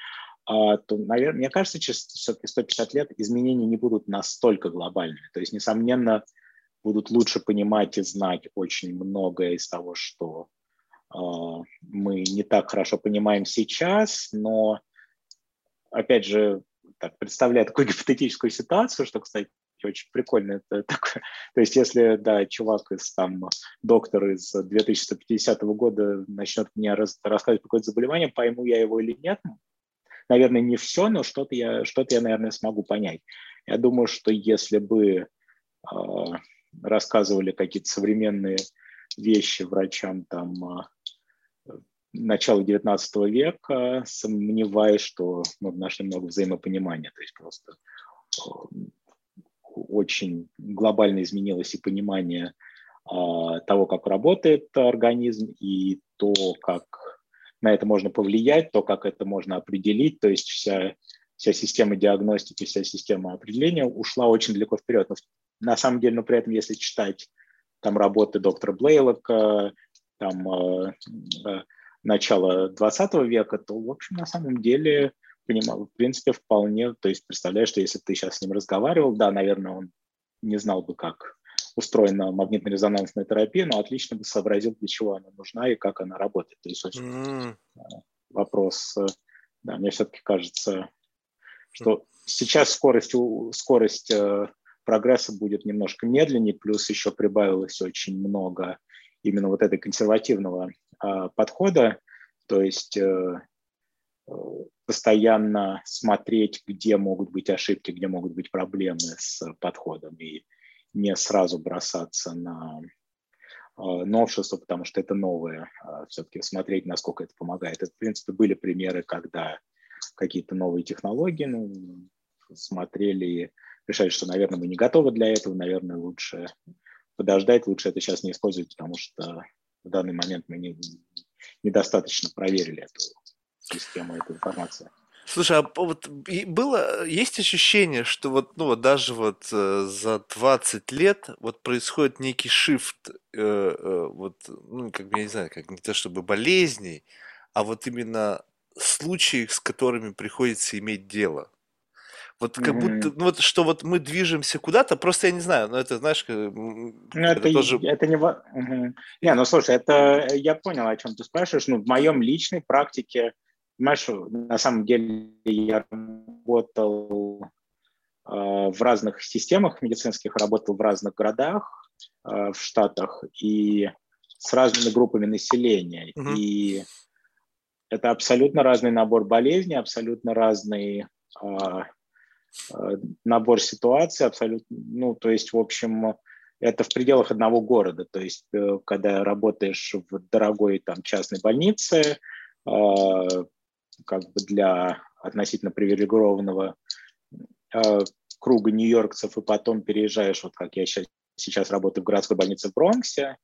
А, то, наверное, мне кажется, через все-таки 150 лет изменения не будут настолько глобальными. То есть, несомненно, будут лучше понимать и знать очень многое из того, что э, мы не так хорошо понимаем сейчас, но, опять же, так, представляя такую гипотетическую ситуацию, что, кстати, очень прикольно. Это такое. То есть если, да, чувак из там, доктор из 2150 года начнет мне раз, рассказывать какое-то заболевание, пойму я его или нет, наверное, не все, но что-то я, что-то я, наверное, смогу понять. Я думаю, что если бы э, рассказывали какие-то современные вещи врачам там э, начала 19 века, сомневаюсь, что мы нашли много взаимопонимания. То есть просто очень глобально изменилось и понимание а, того, как работает организм, и то, как на это можно повлиять, то, как это можно определить. То есть вся, вся система диагностики, вся система определения ушла очень далеко вперед. Но на самом деле, но при этом, если читать там работы доктора Блейлока, там э, э, начала 20 века, то, в общем, на самом деле, понимал, в принципе, вполне, то есть представляешь, что если ты сейчас с ним разговаривал, да, наверное, он не знал бы, как устроена магнитно-резонансная терапия, но отлично бы сообразил, для чего она нужна и как она работает. То есть очень mm. вопрос, э, да, мне все-таки кажется, что сейчас скорость, скорость э, прогресса будет немножко медленнее, плюс еще прибавилось очень много именно вот этой консервативного а, подхода, то есть постоянно смотреть, где могут быть ошибки, где могут быть проблемы с подходом, и не сразу бросаться на э, новшество, потому что это новое, а все-таки смотреть, насколько это помогает. Это, в принципе, были примеры, когда какие-то новые технологии ну, смотрели решали, что, наверное, мы не готовы для этого, наверное, лучше подождать, лучше это сейчас не использовать, потому что в данный момент мы не, недостаточно проверили эту систему, эту информацию. Слушай, а вот было, есть ощущение, что вот, ну вот даже вот э, за 20 лет вот происходит некий шифт, э, э, вот, ну как бы, я не знаю, как не то чтобы болезней, а вот именно случаев, с которыми приходится иметь дело. Вот как mm-hmm. будто, ну вот что вот мы движемся куда-то, просто я не знаю, но это, знаешь, ну, это, это тоже... Это не... Угу. Не, ну слушай, это я понял, о чем ты спрашиваешь. Ну, в моем личной практике, Понимаешь, на самом деле я работал э, в разных системах медицинских, работал в разных городах э, в Штатах и с разными группами населения. Угу. И это абсолютно разный набор болезней, абсолютно разный э, набор ситуаций, абсолютно, ну, то есть, в общем, это в пределах одного города. То есть, когда работаешь в дорогой там частной больнице, как бы для относительно привилегированного э, круга нью-йоркцев, и потом переезжаешь, вот как я сейчас, сейчас работаю в городской больнице в Бронксе, э,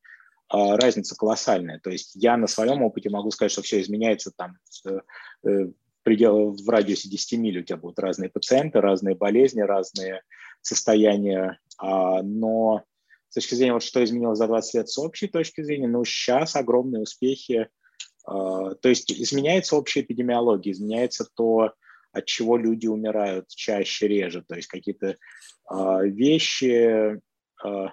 разница колоссальная. То есть я на своем опыте могу сказать, что все изменяется там э, предел, в радиусе 10 миль у тебя будут разные пациенты, разные болезни, разные состояния, а, но с точки зрения, вот что изменилось за 20 лет с общей точки зрения, ну, сейчас огромные успехи то есть изменяется общая эпидемиология, изменяется то, от чего люди умирают чаще, реже. То есть какие-то а, вещи а,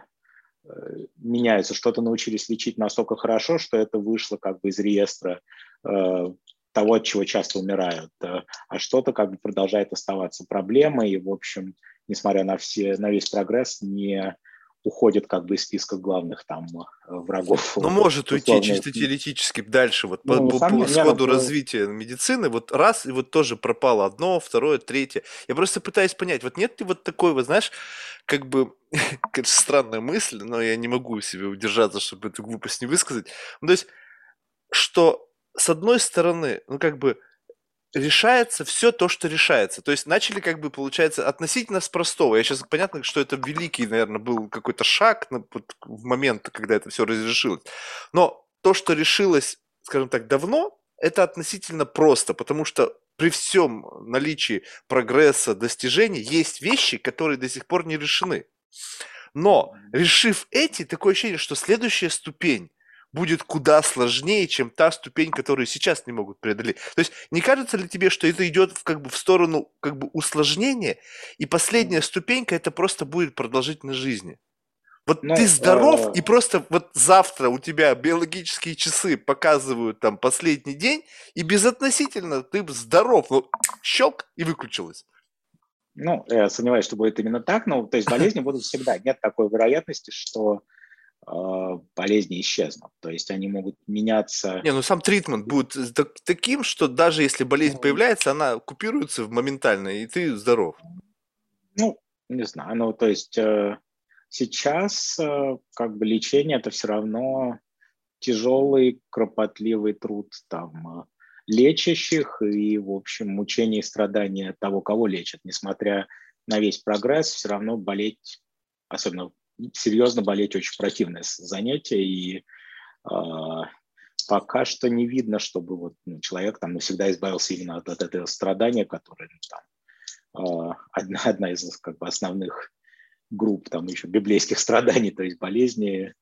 э, меняются, что-то научились лечить настолько хорошо, что это вышло как бы из реестра того, от чего часто умирают, а что-то как бы продолжает оставаться проблемой, и, в общем, несмотря на, все, на весь прогресс, не уходит как бы из списка главных там э, врагов. Ну, может уйти чисто теоретически дальше, вот ну, по, по, по сходу не, развития медицины, вот раз, и вот тоже пропало одно, второе, третье. Я просто пытаюсь понять, вот нет ли вот такой, вот знаешь, как бы, странная мысль, но я не могу себе удержаться, чтобы эту глупость не высказать. Ну, то есть, что с одной стороны, ну, как бы, решается все то, что решается. То есть начали, как бы, получается, относительно с простого. Я сейчас понятно, что это великий, наверное, был какой-то шаг в момент, когда это все разрешилось. Но то, что решилось, скажем так, давно, это относительно просто, потому что при всем наличии прогресса, достижений, есть вещи, которые до сих пор не решены. Но решив эти, такое ощущение, что следующая ступень будет куда сложнее, чем та ступень, которую сейчас не могут преодолеть. То есть не кажется ли тебе, что это идет в, как бы в сторону как бы усложнения, и последняя ступенька это просто будет продолжительность жизни? Вот ну, ты здоров, э... и просто вот завтра у тебя биологические часы показывают там последний день, и безотносительно ты здоров. Ну, щелк, и выключилось. Ну, я сомневаюсь, что будет именно так, но то есть болезни будут всегда. Нет такой вероятности, что болезни исчезнут. То есть они могут меняться. Не, ну сам тритмент будет таким, что даже если болезнь ну, появляется, она купируется моментально, и ты здоров. Ну, не знаю. Ну, то есть э, сейчас э, как бы лечение это все равно тяжелый, кропотливый труд там э, лечащих и, в общем, мучение и страдания того, кого лечат. Несмотря на весь прогресс, все равно болеть, особенно серьезно болеть очень противное занятие, и э, пока что не видно, чтобы вот, ну, человек там навсегда избавился именно от, от этого страдания, которое ну, там, э, одна, одна из как бы, основных групп там еще библейских страданий, то есть болезни,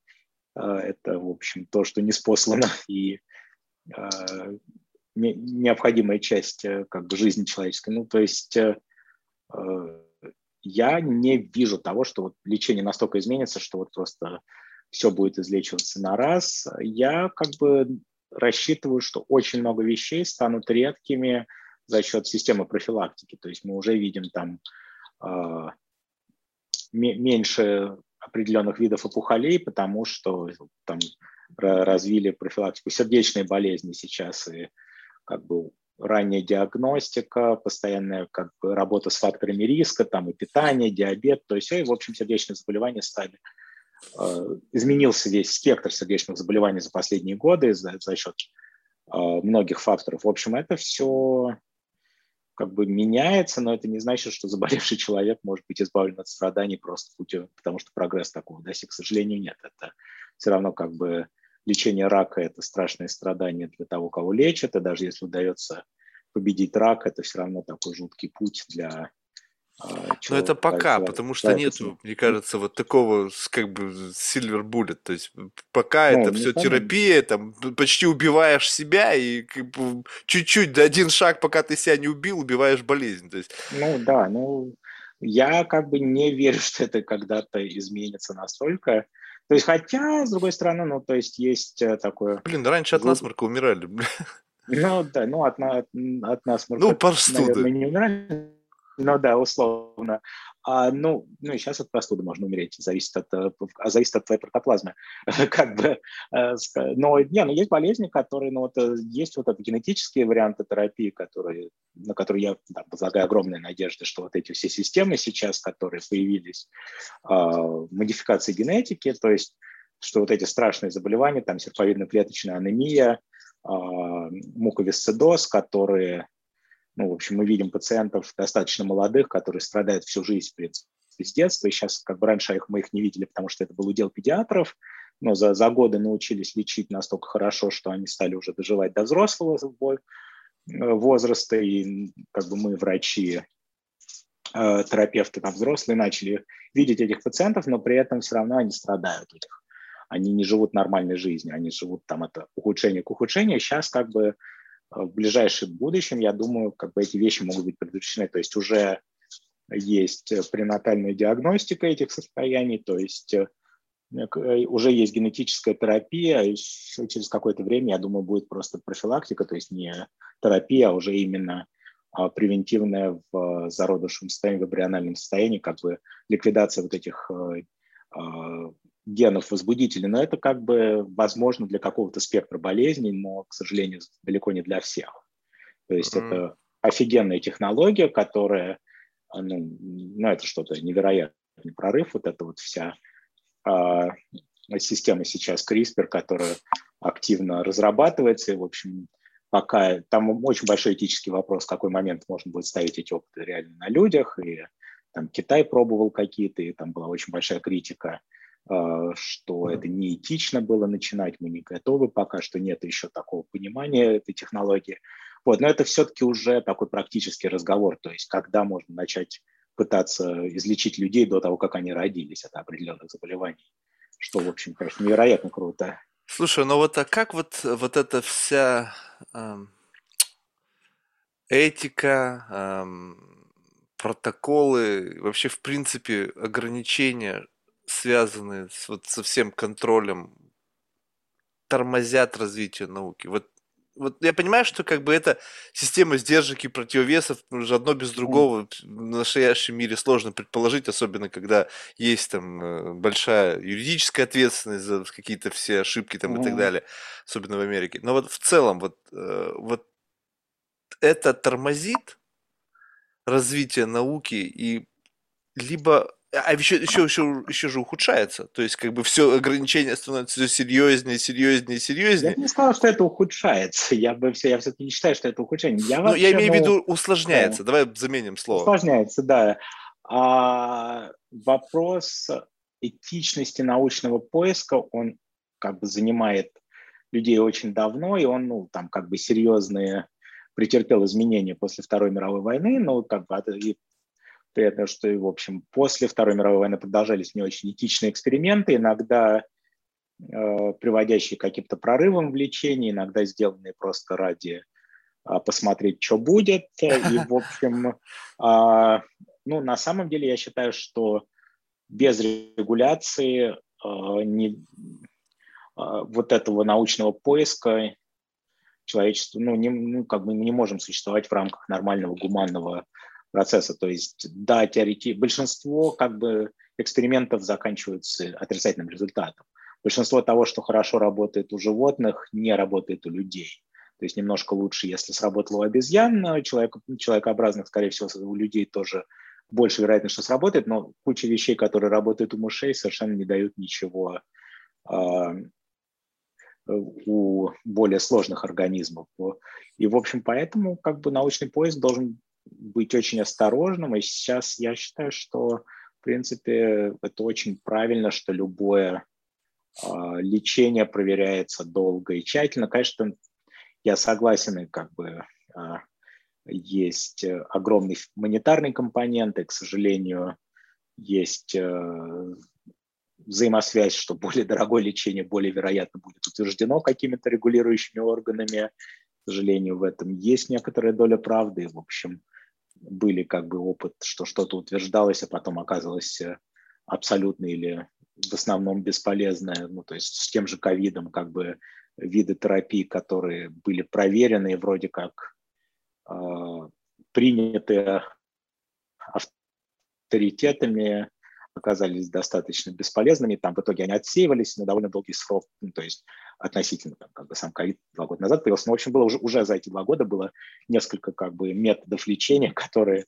э, это, в общем, то, что не спослано, и необходимая часть как бы жизни человеческой. Ну, то есть я не вижу того, что вот лечение настолько изменится, что вот просто все будет излечиваться на раз. Я как бы рассчитываю, что очень много вещей станут редкими за счет системы профилактики. То есть мы уже видим там э, меньше определенных видов опухолей, потому что там развили профилактику сердечной болезни сейчас и как бы ранняя диагностика, постоянная как бы работа с факторами риска, там и питание, диабет, то есть, и, в общем, сердечные заболевания стали э, изменился весь спектр сердечных заболеваний за последние годы за, за счет э, многих факторов. В общем, это все как бы меняется, но это не значит, что заболевший человек может быть избавлен от страданий просто путем, потому что прогресс такого достиг. К сожалению, нет. Это все равно как бы лечение рака – это страшное страдание для того, кого лечат, и даже если удается победить рак, это все равно такой жуткий путь для а, но это пока, потому что нет, мне кажется, вот такого как бы silver bullet, то есть пока ну, это все терапия, там почти убиваешь себя и как бы, чуть-чуть, да один шаг, пока ты себя не убил, убиваешь болезнь, то есть. Ну да, ну я как бы не верю, что это когда-то изменится настолько, то есть, хотя, с другой стороны, ну, то есть есть э, такое... Блин, раньше от насморка умирали. Ну, да, ну, от, от, от насморка, ну, наверное, не умирали. Ну, да, условно. А, ну, ну, и сейчас от простуды можно умереть, зависит от, э, а зависит от твоей протоплазмы. как бы, э, но, не, ну, есть болезни, которые, ну, вот, э, есть вот это генетические варианты терапии, которые, на которые я да, возлагаю огромные надежды, что вот эти все системы сейчас, которые появились, э, модификации генетики, то есть, что вот эти страшные заболевания, там, серповидно-клеточная анемия, э, муковисцидоз, которые ну, в общем, мы видим пациентов достаточно молодых, которые страдают всю жизнь, в принципе, с детства. И сейчас, как бы раньше их, мы их не видели, потому что это был удел педиатров, но за, за годы научились лечить настолько хорошо, что они стали уже доживать до взрослого э, возраста. И как бы мы, врачи, э, терапевты там взрослые, начали видеть этих пациентов, но при этом все равно они страдают этих. Они не живут нормальной жизнью, они живут там от ухудшения к ухудшению. Сейчас как бы в ближайшем будущем, я думаю, как бы эти вещи могут быть предотвращены. То есть уже есть пренатальная диагностика этих состояний, то есть э, уже есть генетическая терапия, и через какое-то время, я думаю, будет просто профилактика, то есть не терапия, а уже именно а, превентивная в зародышевом состоянии, в эмбриональном состоянии, как бы ликвидация вот этих э, а, генов возбудителей, но это как бы возможно для какого-то спектра болезней, но, к сожалению, далеко не для всех. То есть mm-hmm. это офигенная технология, которая, ну, ну это что-то невероятный прорыв, вот эта вот вся э, система сейчас CRISPR, которая активно разрабатывается, и, в общем, пока там очень большой этический вопрос, в какой момент можно будет ставить эти опыты реально на людях, и там Китай пробовал какие-то, и там была очень большая критика а, что это неэтично было начинать, мы не готовы пока, что нет еще такого понимания этой технологии. Вот, но это все-таки уже такой практический разговор, то есть когда можно начать пытаться излечить людей до того, как они родились от определенных заболеваний, что, в общем, конечно, невероятно круто. Слушай, ну вот а как вот, вот эта вся эм, этика, эм, протоколы, вообще, в принципе, ограничения связанные с, вот, со всем контролем, тормозят развитие науки. Вот, вот я понимаю, что как бы это система сдержек и противовесов, уже одно без другого в настоящем мире сложно предположить, особенно когда есть там э, большая юридическая ответственность за какие-то все ошибки там mm-hmm. и так далее, особенно в Америке. Но вот в целом вот, э, вот это тормозит развитие науки и либо а еще, еще, еще, еще же ухудшается. То есть, как бы все ограничения становятся все серьезнее, серьезнее, серьезнее. Я бы не сказал, что это ухудшается. Я бы все, я все-таки не считаю, что это ухудшение. Я, вообще, ну, я имею в виду усложняется. Да. Давай заменим слово. Усложняется, да. А, вопрос этичности научного поиска, он как бы занимает людей очень давно, и он, ну, там, как бы серьезные претерпел изменения после Второй мировой войны, но как бы Приятно, что, в общем, после Второй мировой войны продолжались не очень этичные эксперименты. Иногда э, приводящие к каким-то прорывам в лечении, иногда сделанные просто ради э, посмотреть, что будет. И, в общем, э, ну, на самом деле я считаю, что без регуляции э, не, э, вот этого научного поиска человечество, ну, не, ну, как бы не можем существовать в рамках нормального гуманного процесса. То есть, да, теорети... большинство как бы экспериментов заканчиваются отрицательным результатом. Большинство того, что хорошо работает у животных, не работает у людей. То есть немножко лучше, если сработало у обезьян, человек, человекообразных, скорее всего, у людей тоже больше вероятность, что сработает, но куча вещей, которые работают у мышей, совершенно не дают ничего а, у более сложных организмов. И, в общем, поэтому как бы научный поиск должен быть очень осторожным. И сейчас я считаю, что, в принципе, это очень правильно, что любое э, лечение проверяется долго и тщательно. Конечно, я согласен, и как бы э, есть огромный монетарный компонент, и, к сожалению, есть э, взаимосвязь, что более дорогое лечение более вероятно будет утверждено какими-то регулирующими органами. К сожалению, в этом есть некоторая доля правды. В общем, были как бы опыт, что что-то утверждалось, а потом оказалось э, абсолютно или в основном бесполезное. Ну, то есть с тем же ковидом как бы виды терапии, которые были проверены и вроде как э, приняты авторитетами, оказались достаточно бесполезными. Там в итоге они отсеивались на довольно долгий срок, ну, то есть относительно, там, как бы сам ковид два года назад появился. Но, в общем, было уже, уже за эти два года было несколько как бы методов лечения, которые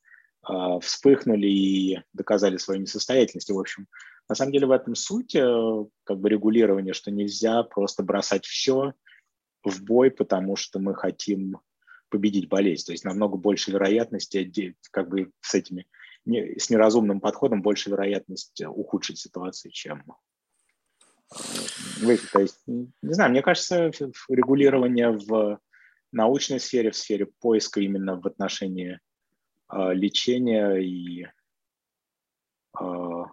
э, вспыхнули и доказали свою несостоятельность. И, в общем, на самом деле в этом суть э, как бы регулирования, что нельзя просто бросать все в бой, потому что мы хотим победить болезнь. То есть намного больше вероятности как бы с этими не, с неразумным подходом больше вероятность ухудшить ситуацию, чем э, то есть, не знаю, мне кажется, регулирование в научной сфере, в сфере поиска именно в отношении э, лечения и э,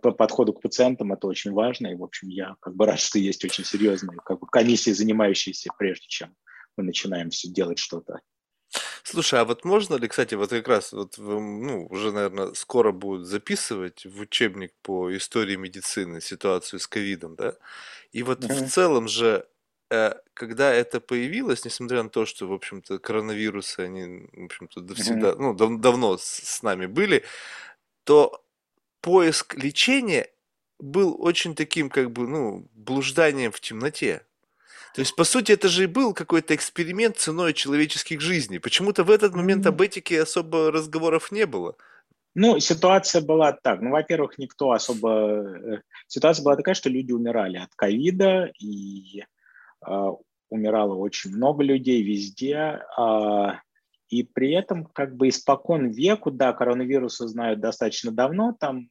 по подходу к пациентам это очень важно. И, в общем, я как бы рад, что есть очень серьезные как бы, комиссии, занимающиеся, прежде чем мы начинаем все делать что-то Слушай, а вот можно ли, кстати, вот как раз вот ну, уже, наверное, скоро будут записывать в учебник по истории медицины ситуацию с ковидом, да? И вот в целом же, э, когда это появилось, несмотря на то, что, в общем-то, коронавирусы, они, в общем-то, всегда, ну, дав- давно с, с нами были, то поиск лечения был очень таким, как бы, ну, блужданием в темноте. То есть, по сути, это же и был какой-то эксперимент ценой человеческих жизней. Почему-то в этот момент об этике особо разговоров не было. Ну, ситуация была так. Ну, во-первых, никто особо... Э, ситуация была такая, что люди умирали от ковида, и э, умирало очень много людей везде. Э, и при этом как бы испокон веку, да, коронавирусы знают достаточно давно, там,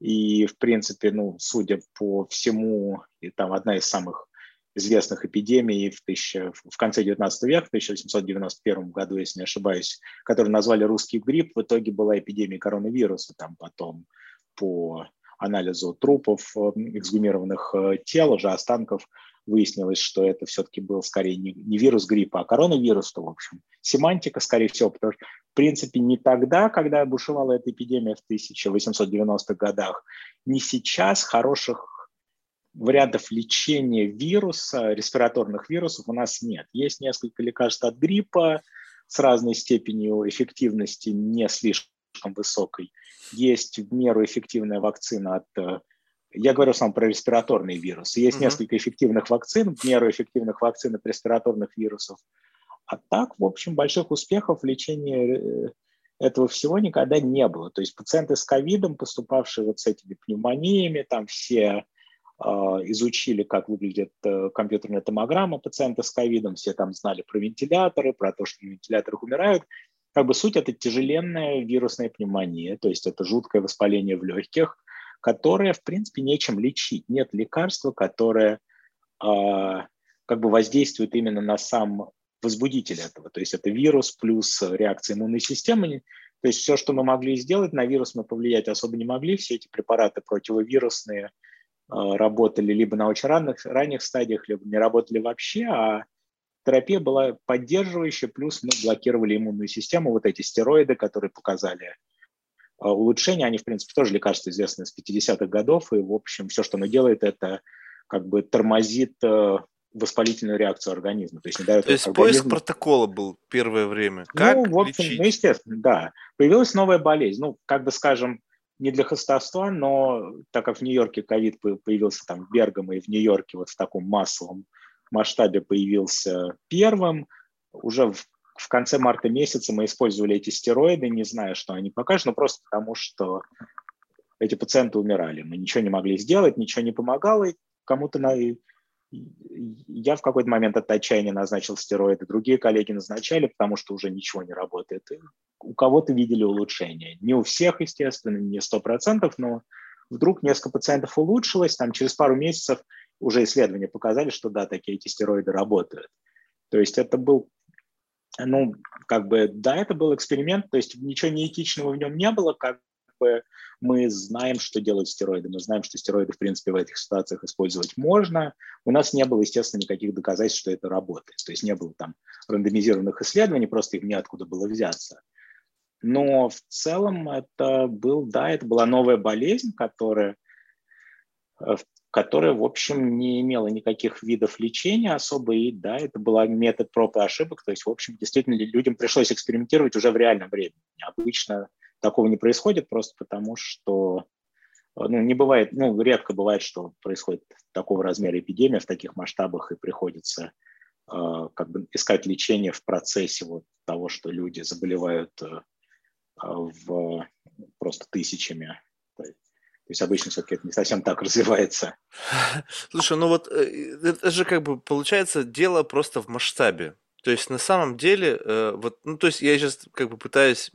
и, в принципе, ну, судя по всему, и там одна из самых известных эпидемий в, тысяча, в конце 19 века, в 1891 году, если не ошибаюсь, которую назвали русский грипп, в итоге была эпидемия коронавируса, там потом по анализу трупов, э, эксгумированных э, тел, уже останков, выяснилось, что это все-таки был скорее не, не вирус гриппа, а коронавирус, то, в общем, семантика, скорее всего, потому что, в принципе, не тогда, когда бушевала эта эпидемия в 1890-х годах, не сейчас хороших вариантов лечения вируса, респираторных вирусов у нас нет. Есть несколько лекарств от гриппа с разной степенью эффективности, не слишком высокой. Есть в меру эффективная вакцина от... Э, я говорю сам про респираторные вирусы. Есть mm-hmm. несколько эффективных вакцин, в меру эффективных вакцин от респираторных вирусов. А так, в общем, больших успехов в лечении э, этого всего никогда не было. То есть пациенты с ковидом, поступавшие вот с этими пневмониями, там все изучили, как выглядит э, компьютерная томограмма пациента с ковидом, все там знали про вентиляторы, про то, что на вентиляторах умирают. Как бы суть – это тяжеленная вирусная пневмония, то есть это жуткое воспаление в легких, которое, в принципе, нечем лечить. Нет лекарства, которое а, как бы воздействует именно на сам возбудитель этого. То есть это вирус плюс реакция иммунной системы. То есть все, что мы могли сделать, на вирус мы повлиять особо не могли. Все эти препараты противовирусные – работали либо на очень ранних, ранних стадиях, либо не работали вообще, а терапия была поддерживающая, плюс мы блокировали иммунную систему, вот эти стероиды, которые показали улучшение, они, в принципе, тоже лекарства известны с 50-х годов, и, в общем, все, что оно делает, это как бы тормозит воспалительную реакцию организма. То есть, не дает То есть организму... поиск протокола был первое время. Как ну, в общем, лечить? ну, естественно, да. Появилась новая болезнь. Ну, как бы скажем, не для хостовства, но так как в Нью-Йорке ковид появился там в Бергамо и в Нью-Йорке вот в таком массовом масштабе появился первым, уже в, в конце марта месяца мы использовали эти стероиды, не зная, что они покажут, но просто потому, что эти пациенты умирали. Мы ничего не могли сделать, ничего не помогало, и кому-то на, я в какой-то момент от отчаяния назначил стероиды, другие коллеги назначали, потому что уже ничего не работает. И у кого-то видели улучшение. Не у всех, естественно, не сто процентов, но вдруг несколько пациентов улучшилось, там через пару месяцев уже исследования показали, что да, такие эти стероиды работают. То есть это был, ну, как бы, да, это был эксперимент, то есть ничего неэтичного в нем не было, как бы мы знаем, что делают стероиды, мы знаем, что стероиды, в принципе, в этих ситуациях использовать можно. У нас не было, естественно, никаких доказательств, что это работает. То есть не было там рандомизированных исследований, просто их неоткуда было взяться. Но в целом это был, да, это была новая болезнь, которая, э, которая, в общем, не имела никаких видов лечения особо, и да, это была метод проб и ошибок, то есть, в общем, действительно людям пришлось экспериментировать уже в реальном времени. Обычно такого не происходит просто потому, что ну, не бывает, ну, редко бывает, что происходит такого размера эпидемия в таких масштабах и приходится э, как бы искать лечение в процессе вот того, что люди заболевают э, в просто тысячами. То есть обычно все-таки это не совсем так развивается. Слушай, ну вот э, это же как бы получается дело просто в масштабе. То есть на самом деле, э, вот, ну то есть я сейчас как бы пытаюсь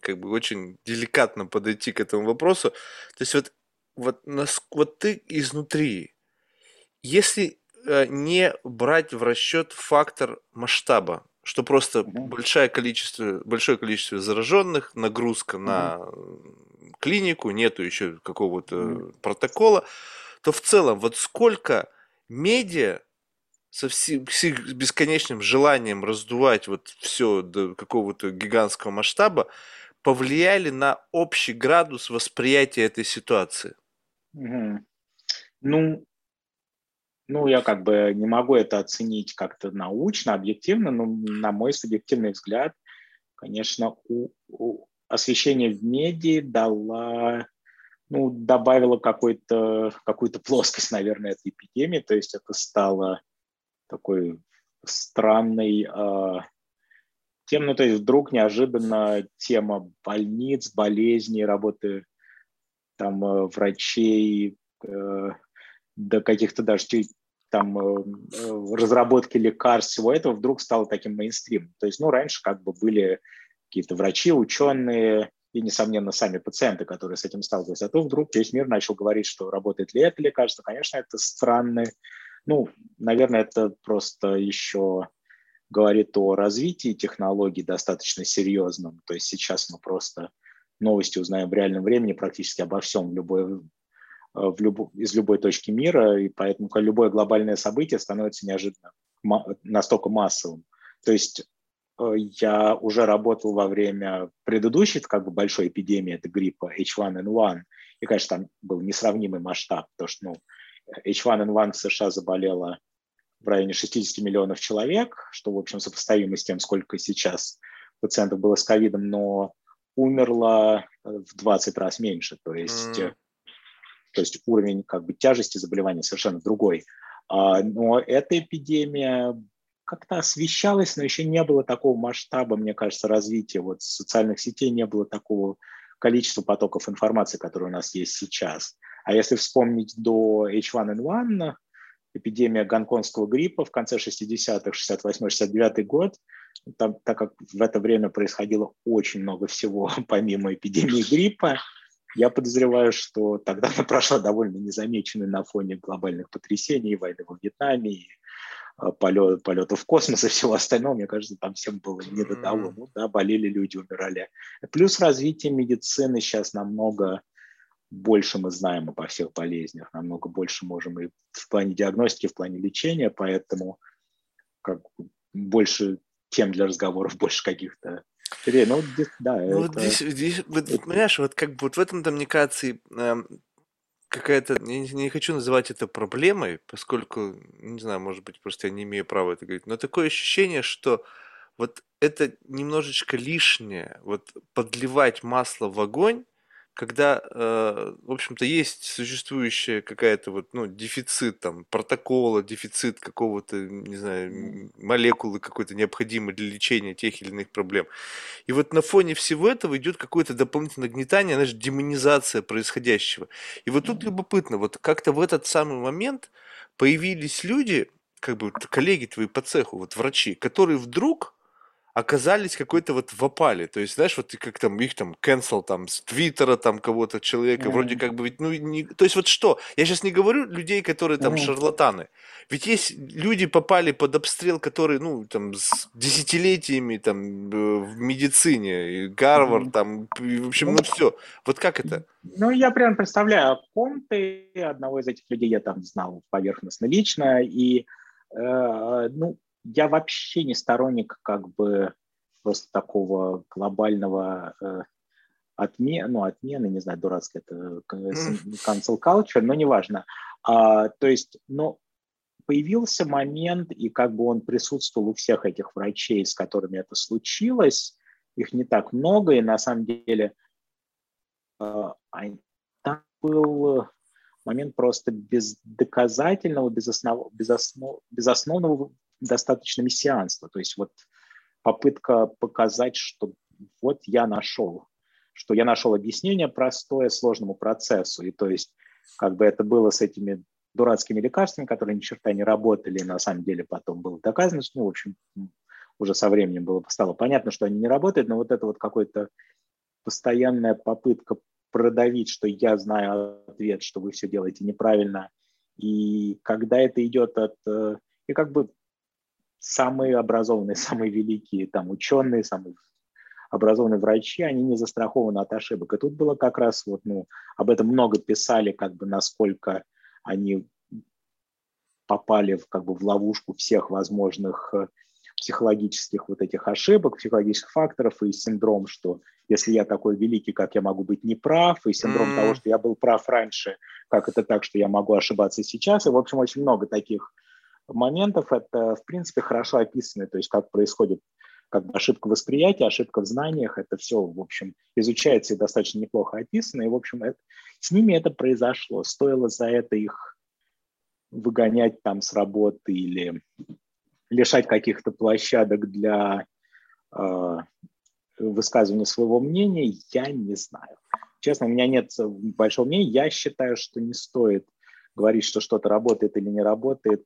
как бы очень деликатно подойти к этому вопросу. То есть вот, вот, нас, вот ты изнутри, если э, не брать в расчет фактор масштаба, что просто mm-hmm. большое количество, большое количество зараженных, нагрузка mm-hmm. на клинику, нету еще какого-то mm-hmm. протокола, то в целом вот сколько медиа со всем, бесконечным желанием раздувать вот все до какого-то гигантского масштаба, повлияли на общий градус восприятия этой ситуации? Ну, ну, я как бы не могу это оценить как-то научно, объективно, но на мой субъективный взгляд, конечно, у, у освещение в медиа дала, ну, добавила какой-то, какую-то плоскость, наверное, этой эпидемии, то есть это стало такой странный э, тем, ну то есть вдруг неожиданно тема больниц, болезней, работы там э, врачей, э, до каких-то даже там э, разработки лекарств, всего этого вдруг стало таким мейнстримом. То есть, ну, раньше как бы были какие-то врачи, ученые и, несомненно, сами пациенты, которые с этим сталкивались. А то вдруг весь мир начал говорить, что работает ли это лекарство. Конечно, это странный ну, наверное, это просто еще говорит о развитии технологий достаточно серьезном. То есть сейчас мы просто новости узнаем в реальном времени практически обо всем в любой, в люб, из любой точки мира, и поэтому любое глобальное событие становится неожиданно настолько массовым. То есть э, я уже работал во время предыдущей как бы большой эпидемии, это гриппа H1N1, и, конечно, там был несравнимый масштаб, потому что ну, H1N1 в США заболело в районе 60 миллионов человек, что, в общем, сопоставимо с тем, сколько сейчас пациентов было с ковидом, но умерло в 20 раз меньше. То есть, mm. то есть уровень как бы, тяжести заболевания совершенно другой. А, но эта эпидемия как-то освещалась, но еще не было такого масштаба, мне кажется, развития. Вот социальных сетей не было такого количества потоков информации, которые у нас есть сейчас. А если вспомнить до H1N1, эпидемия гонконгского гриппа в конце 60-х, 68-69 год, там, так как в это время происходило очень много всего помимо эпидемии гриппа, я подозреваю, что тогда она прошла довольно незамеченной на фоне глобальных потрясений, войны во Вьетнаме, и полет, полетов в космос и всего остального, мне кажется, там всем было не до того. Ну да, болели люди, умирали. Плюс развитие медицины сейчас намного больше мы знаем обо всех болезнях, намного больше можем и в плане диагностики, в плане лечения, поэтому как больше тем для разговоров, больше каких-то ну, здесь, да, ну, вот здесь, здесь вот, это... понимаешь, вот как бы вот в этом-то, мне кажется, э, какая-то, я не, не хочу называть это проблемой, поскольку, не знаю, может быть, просто я не имею права это говорить, но такое ощущение, что вот это немножечко лишнее, вот подливать масло в огонь, когда, э, в общем-то, есть существующая какая-то вот, ну, дефицит там протокола, дефицит какого-то, не знаю, молекулы какой-то необходимой для лечения тех или иных проблем. И вот на фоне всего этого идет какое-то дополнительное гнетание, знаешь, демонизация происходящего. И вот тут любопытно, вот как-то в этот самый момент появились люди, как бы коллеги твои по цеху, вот врачи, которые вдруг оказались какой-то вот в опале. То есть, знаешь, вот как там их там cancel там с Твиттера там кого-то человека, mm-hmm. вроде как бы ведь, ну, не... то есть вот что? Я сейчас не говорю людей, которые там mm-hmm. шарлатаны. Ведь есть люди попали под обстрел, которые, ну, там, с десятилетиями там э, в медицине, Гарвард, mm-hmm. там, в общем, ну, все. Вот как это? Ну, я прям представляю, о ком ты, одного из этих людей я там знал поверхностно лично, и, э, ну, я вообще не сторонник как бы просто такого глобального э, отмен, ну, отмены, не знаю, дурацкое это cancel culture, но неважно. А, то есть, ну, появился момент, и как бы он присутствовал у всех этих врачей, с которыми это случилось, их не так много, и на самом деле э, там был момент просто бездоказательного, безоснов, безоснов, безосновного достаточно мессианства. То есть вот попытка показать, что вот я нашел, что я нашел объяснение простое сложному процессу. И то есть как бы это было с этими дурацкими лекарствами, которые ни черта не работали, и на самом деле потом было доказано, что, ну, в общем, уже со временем было, стало понятно, что они не работают, но вот это вот какой-то постоянная попытка продавить, что я знаю ответ, что вы все делаете неправильно. И когда это идет от... Э, и как бы самые образованные, самые великие там ученые, самые образованные врачи, они не застрахованы от ошибок. И тут было как раз вот, ну, об этом много писали, как бы насколько они попали в, как бы, в ловушку всех возможных э, психологических вот этих ошибок, психологических факторов и синдром, что если я такой великий, как я могу быть неправ, и синдром mm. того, что я был прав раньше, как это так, что я могу ошибаться сейчас. И, в общем, очень много таких моментов это, в принципе, хорошо описано, то есть как происходит как бы ошибка восприятия, ошибка в знаниях, это все, в общем, изучается и достаточно неплохо описано, и, в общем, это, с ними это произошло. Стоило за это их выгонять там с работы или лишать каких-то площадок для э, высказывания своего мнения, я не знаю. Честно, у меня нет большого мнения. Я считаю, что не стоит говорить, что что-то работает или не работает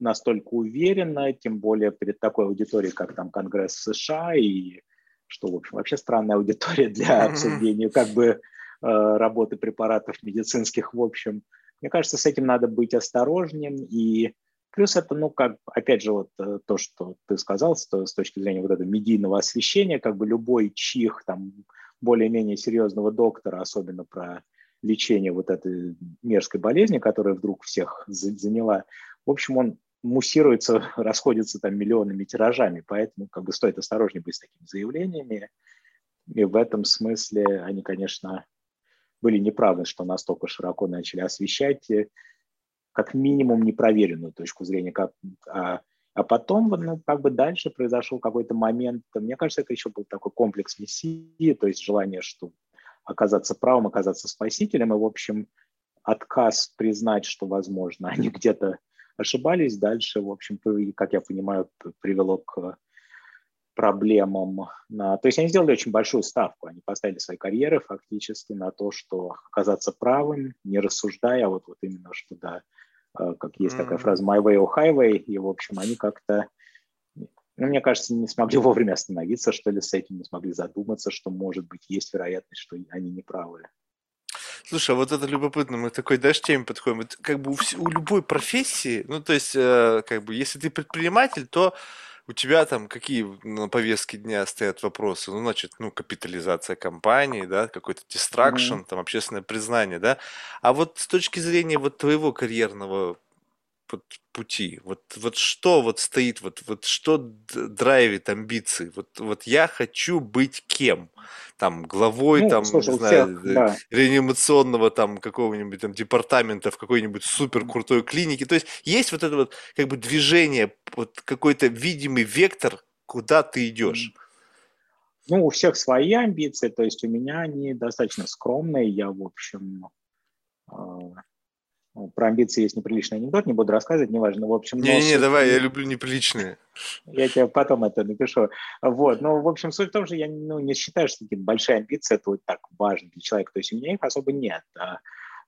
настолько уверенно, тем более перед такой аудиторией, как там Конгресс США, и что, в общем, вообще странная аудитория для обсуждения как бы э, работы препаратов медицинских, в общем. Мне кажется, с этим надо быть осторожнее, и плюс это, ну, как, опять же, вот э, то, что ты сказал, с, с точки зрения вот этого медийного освещения, как бы любой чих там более-менее серьезного доктора, особенно про лечение вот этой мерзкой болезни, которая вдруг всех заняла, в общем, он муссируется, расходится там миллионными тиражами, поэтому как бы стоит осторожнее быть с такими заявлениями. И в этом смысле они, конечно, были неправы, что настолько широко начали освещать как минимум непроверенную точку зрения. Как, а, а потом, ну, как бы дальше произошел какой-то момент, мне кажется, это еще был такой комплекс мессии, то есть желание, что оказаться правым, оказаться спасителем, и, в общем, отказ признать, что, возможно, они где-то ошибались. Дальше, в общем, как я понимаю, привело к проблемам. На... То есть они сделали очень большую ставку. Они поставили свои карьеры фактически на то, что оказаться правым, не рассуждая, а вот, вот именно что, да, э, как есть mm-hmm. такая фраза «my way or highway», и, в общем, они как-то, ну, мне кажется, не смогли вовремя остановиться, что ли, с этим, не смогли задуматься, что, может быть, есть вероятность, что они не правы. Слушай, а вот это любопытно, мы такой, знаешь, теме подходим. Это как бы у, у любой профессии, ну, то есть, э, как бы, если ты предприниматель, то у тебя там какие на повестке дня стоят вопросы? Ну, значит, ну, капитализация компании, да, какой-то дистракшн, mm-hmm. там, общественное признание, да. А вот с точки зрения вот твоего карьерного вот пути? Вот, вот что вот стоит, вот, вот что драйвит амбиции? Вот, вот я хочу быть кем? Там главой, ну, там, слушай, не знаю, всех, да. реанимационного там какого-нибудь там департамента в какой-нибудь супер крутой клинике. То есть есть вот это вот как бы движение, вот какой-то видимый вектор, куда ты идешь. Ну, у всех свои амбиции, то есть у меня они достаточно скромные, я, в общем, а, про амбиции есть неприличный анекдот, не буду рассказывать, неважно. В общем, Не-не, суть... давай, я люблю неприличные. Я тебе потом это напишу. Вот, но, в общем, суть в том, что я ну, не считаю, что такие большие амбиции это вот так важно для человека. То есть у меня их особо нет. А,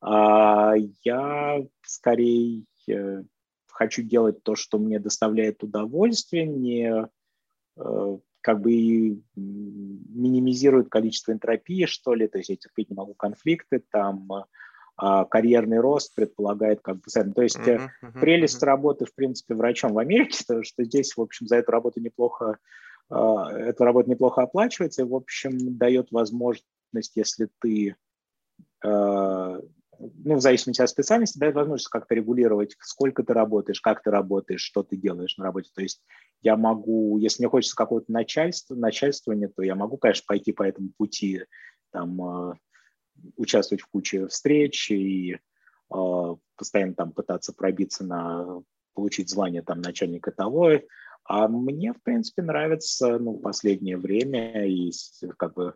а, я скорее э, хочу делать то, что мне доставляет удовольствие, не э, как бы минимизирует количество энтропии, что ли, то есть я терпеть не могу конфликты, там, а карьерный рост предполагает как бы. То есть uh-huh, uh-huh, прелесть uh-huh. работы, в принципе, врачом в Америке, то, что здесь, в общем, за эту работу неплохо, а, эта работа неплохо оплачивается и, в общем, дает возможность, если ты, ну, в зависимости от специальности, дает возможность как-то регулировать, сколько ты работаешь, как ты работаешь, что ты делаешь на работе. То есть я могу, если мне хочется какого-то начальства, начальствования, то я могу, конечно, пойти по этому пути, там, участвовать в куче встреч и э, постоянно там пытаться пробиться на получить звание там начальника того. А мне, в принципе, нравится ну, последнее время и как бы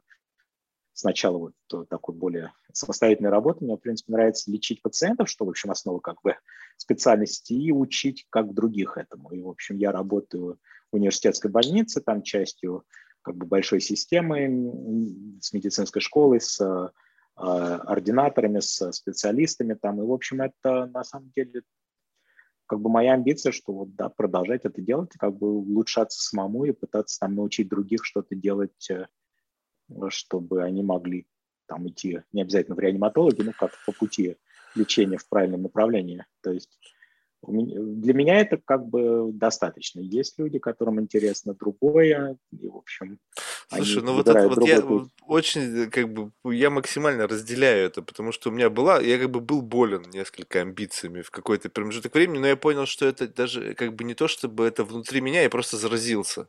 сначала вот такой более самостоятельной работы, мне, в принципе, нравится лечить пациентов, что, в общем, основа как бы специальности, и учить как других этому. И, в общем, я работаю в университетской больнице, там частью как бы большой системы с медицинской школой, с а, ординаторами, с специалистами там. И, в общем, это на самом деле как бы моя амбиция, что вот, да, продолжать это делать, как бы улучшаться самому и пытаться там научить других что-то делать, э, чтобы они могли там идти не обязательно в реаниматологи, ну, как по пути лечения в правильном направлении. То есть для меня это как бы достаточно. Есть люди, которым интересно другое, и, в общем, Слушай, ну вот это вот я путь. очень, как бы, я максимально разделяю это, потому что у меня была, я как бы был болен несколько амбициями в какой-то промежуток времени, но я понял, что это даже как бы не то, чтобы это внутри меня, я просто заразился.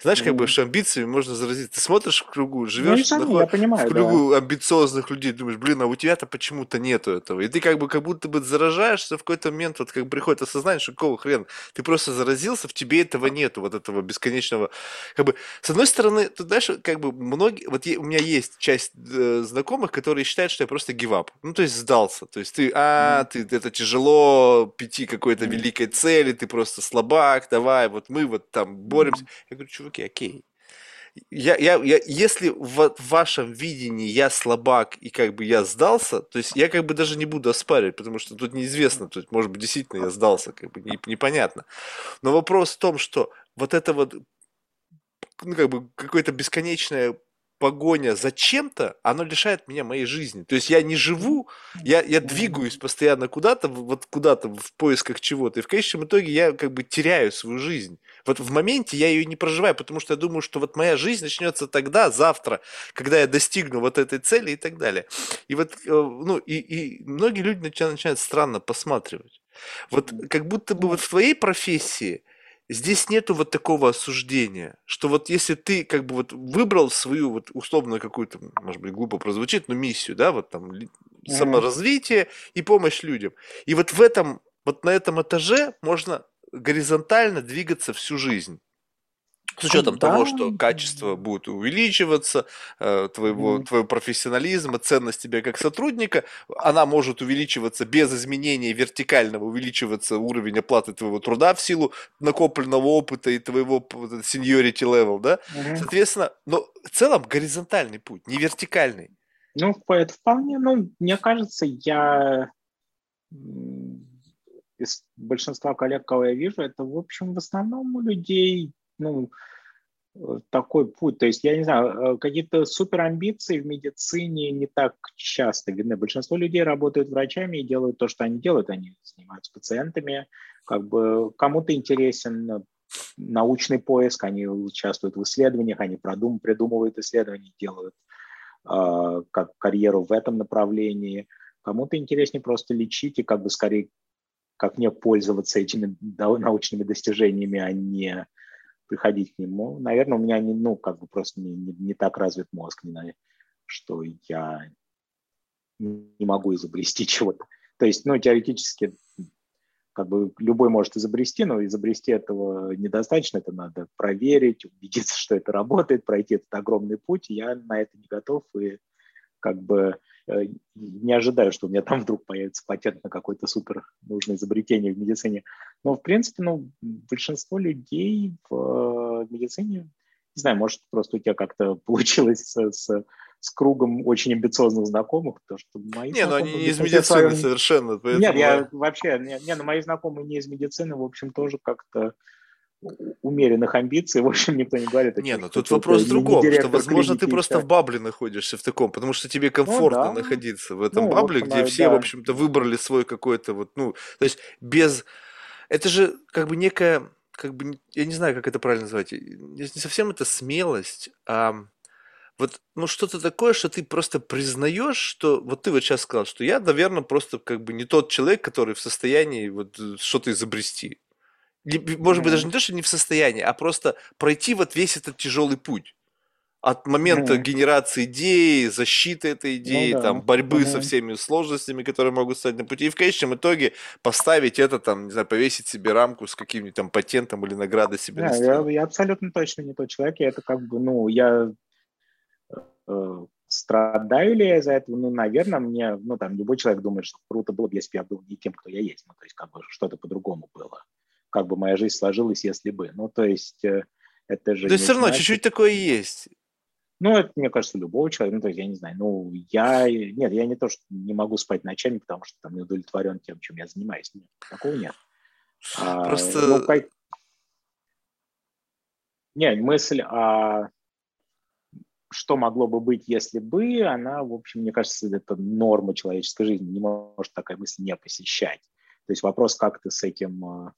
Знаешь, как бы, что амбициями можно заразить. Ты смотришь в кругу, живешь ну, наход... понимаю, в кругу да. амбициозных людей, думаешь, блин, а у тебя-то почему-то нету этого. И ты как бы как будто бы заражаешься в какой-то момент, вот как приходит осознание, что какого хрена, ты просто заразился, в тебе этого нету, вот этого бесконечного. Как бы, с одной стороны, ты знаешь, как бы многие, вот у меня есть часть э, знакомых, которые считают, что я просто гивап. Ну, то есть сдался. То есть ты, а, ты, это тяжело, пяти какой-то великой цели, ты просто слабак, давай, вот мы вот там боремся. Я говорю, чуваки, окей. Я, я, я, если в, вашем видении я слабак и как бы я сдался, то есть я как бы даже не буду оспаривать, потому что тут неизвестно, то есть, может быть, действительно я сдался, как бы не, непонятно. Но вопрос в том, что вот это вот, ну, как бы какое-то бесконечное погоня за чем-то, оно лишает меня моей жизни. То есть я не живу, я, я двигаюсь постоянно куда-то, вот куда-то в поисках чего-то, и в конечном итоге я как бы теряю свою жизнь. Вот в моменте я ее не проживаю, потому что я думаю, что вот моя жизнь начнется тогда, завтра, когда я достигну вот этой цели и так далее. И вот, э, ну, и, и многие люди начинают, начинают странно посматривать. Вот как будто бы вот в твоей профессии здесь нету вот такого осуждения, что вот если ты как бы вот выбрал свою вот условно какую-то, может быть, глупо прозвучит, но миссию, да, вот там саморазвитие и помощь людям. И вот в этом, вот на этом этаже можно горизонтально двигаться всю жизнь. С учетом да. того, что качество будет увеличиваться, э, твоего, mm. твой профессионализм, ценность тебя как сотрудника, она может увеличиваться без изменения вертикального, увеличиваться уровень оплаты твоего труда в силу накопленного опыта и твоего seniority level, да? Mm. Соответственно, но в целом горизонтальный путь, не вертикальный. Ну, это вполне, ну, мне кажется, я из большинства коллег, кого я вижу, это, в общем, в основном у людей, ну, э, такой путь. То есть, я не знаю, э, какие-то суперамбиции в медицине не так часто видны. Большинство людей работают врачами и делают то, что они делают. Они занимаются пациентами. Как бы кому-то интересен научный поиск, они участвуют в исследованиях, они продум, придумывают исследования, делают э, как карьеру в этом направлении. Кому-то интереснее просто лечить и как бы скорее, как мне пользоваться этими научными достижениями, а не приходить к нему. Наверное, у меня не, ну, как бы просто не, не, не так развит мозг, не, что я не могу изобрести чего-то. То есть, ну, теоретически как бы любой может изобрести, но изобрести этого недостаточно, это надо проверить, убедиться, что это работает, пройти этот огромный путь. Я на это не готов и как бы не ожидаю, что у меня там вдруг появится патент на какое-то супер нужное изобретение в медицине. Но, в принципе, ну, большинство людей в э, медицине, не знаю, может, просто у тебя как-то получилось с, с с кругом очень амбициозных знакомых, потому что мои Не, ну они не из медицины своем... совершенно. Поэтому... Нет, я вообще, не, не, ну мои знакомые не из медицины, в общем, тоже как-то умеренных амбиций, в общем, никто не говорит. Не, ну тут вопрос в другом, что, возможно, ты просто в бабле находишься в таком, потому что тебе комфортно ну, да. находиться в этом ну, бабле, в общем, где все, да. в общем-то, выбрали свой какой-то вот, ну, то есть без... Это же как бы некая, как бы, я не знаю, как это правильно назвать, не совсем это смелость, а вот, ну, что-то такое, что ты просто признаешь, что вот ты вот сейчас сказал, что я, наверное, просто как бы не тот человек, который в состоянии вот э, что-то изобрести. Может быть, даже не то, что не в состоянии, а просто пройти вот весь этот тяжелый путь. От момента mm. генерации идеи, защиты этой идеи, ну, да. там, борьбы mm. со всеми сложностями, которые могут стать на пути, и в конечном итоге поставить это, там, не знаю, повесить себе рамку с каким-нибудь там патентом или наградой себе да, я, я абсолютно точно не тот человек, я это как бы, ну, я Э, страдаю ли я из-за этого? Ну, наверное, мне, ну, там, любой человек думает, что круто было бы, если бы я был не тем, кто я есть. Ну, то есть, как бы, что-то по-другому было. Как бы моя жизнь сложилась, если бы. Ну, то есть, э, это же... То есть, все равно чуть-чуть такое есть. Ну, это, мне кажется, любого человека, ну, то есть, я не знаю, ну, я, нет, я не то, что не могу спать ночами, потому что там не удовлетворен тем, чем я занимаюсь. Нет, такого нет. А, Просто... А, ну, как... Не, мысль о что могло бы быть, если бы, она, в общем, мне кажется, это норма человеческой жизни, не может такая мысль не посещать. То есть вопрос, как ты с этим э,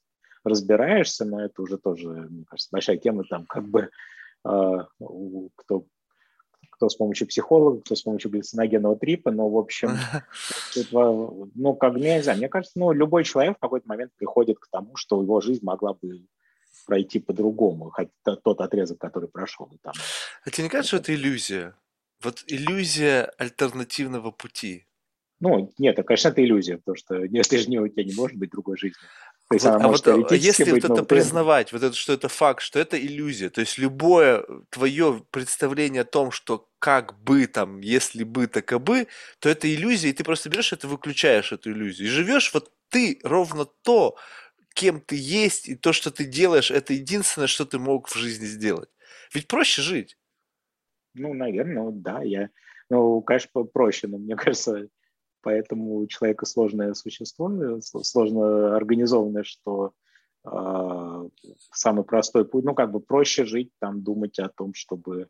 разбираешься, но это уже тоже, мне кажется, большая тема, там как бы э, кто, кто с помощью психолога, кто с помощью галлюциногенного трипа, но, в общем, это, ну, как, мне не знаю, мне кажется, ну, любой человек в какой-то момент приходит к тому, что его жизнь могла бы пройти по-другому, хотя тот отрезок, который прошел. Там. А тебе не кажется, что это иллюзия? Вот иллюзия альтернативного пути. Ну, нет, конечно, это иллюзия, потому что ты же не, у тебя не может быть другой жизни. То есть вот, она а может вот, а если быть, вот это признавать, вот это, что это факт, что это иллюзия, то есть любое твое представление о том, что как бы там, если бы, так и бы, то это иллюзия, и ты просто берешь это, выключаешь эту иллюзию, и живешь вот ты ровно то, кем ты есть, и то, что ты делаешь, это единственное, что ты мог в жизни сделать. Ведь проще жить. Ну, наверное, да, я, ну, конечно, проще, но мне кажется, поэтому у человека сложное существо, сложно организованное, что э, самый простой путь, ну, как бы проще жить, там, думать о том, чтобы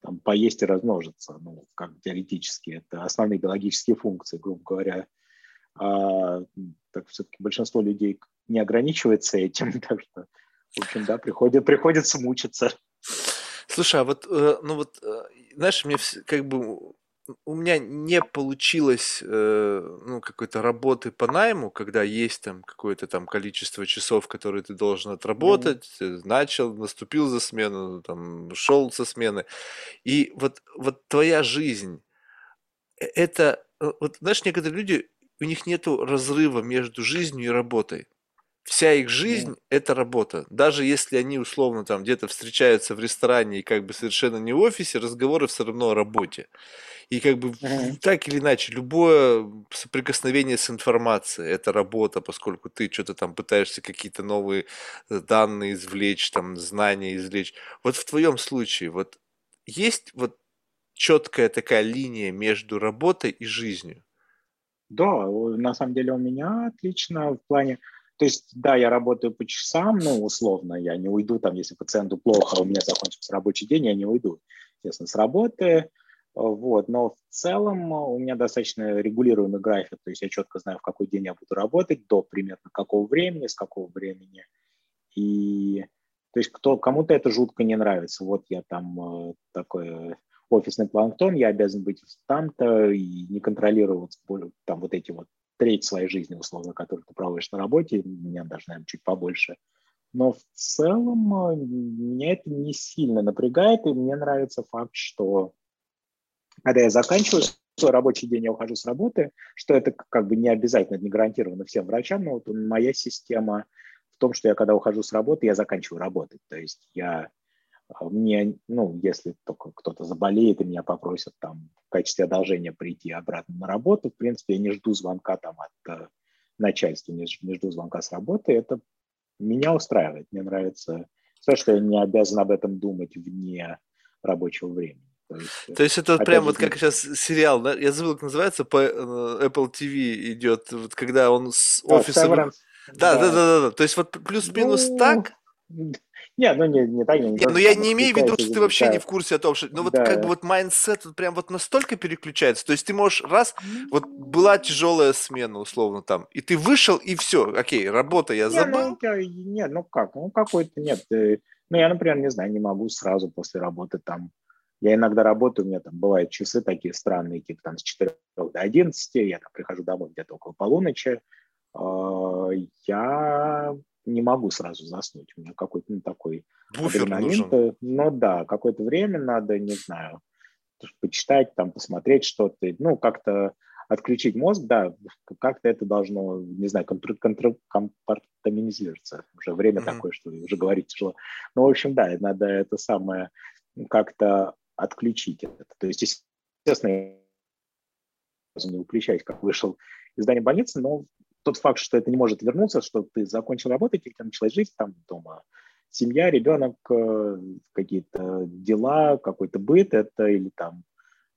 там, поесть и размножиться, ну, как теоретически, это основные биологические функции, грубо говоря. А, так все-таки большинство людей не ограничивается этим, так что, в общем, да, приходит, приходится мучиться. Слушай, а вот, э, ну вот, э, знаешь, мне как бы у меня не получилось э, ну, какой-то работы по найму, когда есть там какое-то там количество часов, которые ты должен отработать, mm-hmm. начал, наступил за смену, там, шел со смены. И вот, вот твоя жизнь, это, вот знаешь, некоторые люди, у них нет разрыва между жизнью и работой. Вся их жизнь – это работа. Даже если они условно там где-то встречаются в ресторане и как бы совершенно не в офисе, разговоры все равно о работе. И как бы mm-hmm. так или иначе, любое соприкосновение с информацией – это работа, поскольку ты что-то там пытаешься какие-то новые э, данные извлечь, там знания извлечь. Вот в твоем случае, вот есть вот четкая такая линия между работой и жизнью? Да, на самом деле у меня отлично в плане то есть, да, я работаю по часам, ну, условно, я не уйду, там, если пациенту плохо, а у меня закончится рабочий день, я не уйду, естественно, с работы, вот, но в целом у меня достаточно регулируемый график, то есть я четко знаю, в какой день я буду работать, до примерно какого времени, с какого времени, и То есть кто, кому-то это жутко не нравится. Вот я там э, такой офисный планктон, я обязан быть там-то и не контролировать там вот эти вот треть своей жизни, условно, которую ты проводишь на работе, меня даже, наверное, чуть побольше. Но в целом э, меня это не сильно напрягает, и мне нравится факт, что когда я заканчиваю свой рабочий день, я ухожу с работы, что это как бы не обязательно, не гарантировано всем врачам, но вот моя система в том, что я когда ухожу с работы, я заканчиваю работать. То есть я а, мне, ну, если только кто-то заболеет и меня попросят там в качестве одолжения прийти обратно на работу, в принципе, я не жду звонка там от э, начальства, не, жду звонка с работы, это меня устраивает, мне нравится то, что я не обязан об этом думать вне рабочего времени. То есть, То есть это вот прям вот как сейчас сериал, да? Я забыл, как называется, по э, Apple TV идет, вот когда он с офиса... Да, да, да, да, да. То есть вот плюс-минус ну... так, не, ну не, не так. Не, не, ну я не имею в виду, что ты вообще не в курсе о том, что... Ну вот да. как бы вот mindset вот прям вот настолько переключается. То есть ты можешь раз, вот была тяжелая смена условно там, и ты вышел, и все, окей, работа я забыл. Не, ну, нет, ну как, ну какой-то нет. Э, ну я, например, не знаю, не могу сразу после работы там... Я иногда работаю, у меня там бывают часы такие странные, типа там с 4 до 11, я там прихожу домой где-то около полуночи, а, я не могу сразу заснуть. У меня какой-то ну, такой Буфер адреналин. Нужен. Ну да, какое-то время надо, не знаю, почитать, там, посмотреть что-то, ну, как-то отключить мозг, да, как-то это должно, не знаю, контр, контр, компартаментизироваться. Уже время mm-hmm. такое, что уже говорить тяжело. Ну, в общем, да, надо это самое как-то отключить это. То есть, естественно, не выключать, как вышел из здания больницы, но тот факт, что это не может вернуться, что ты закончил работать, и ты началась жизнь там дома, семья, ребенок, э, какие-то дела, какой-то быт, это или там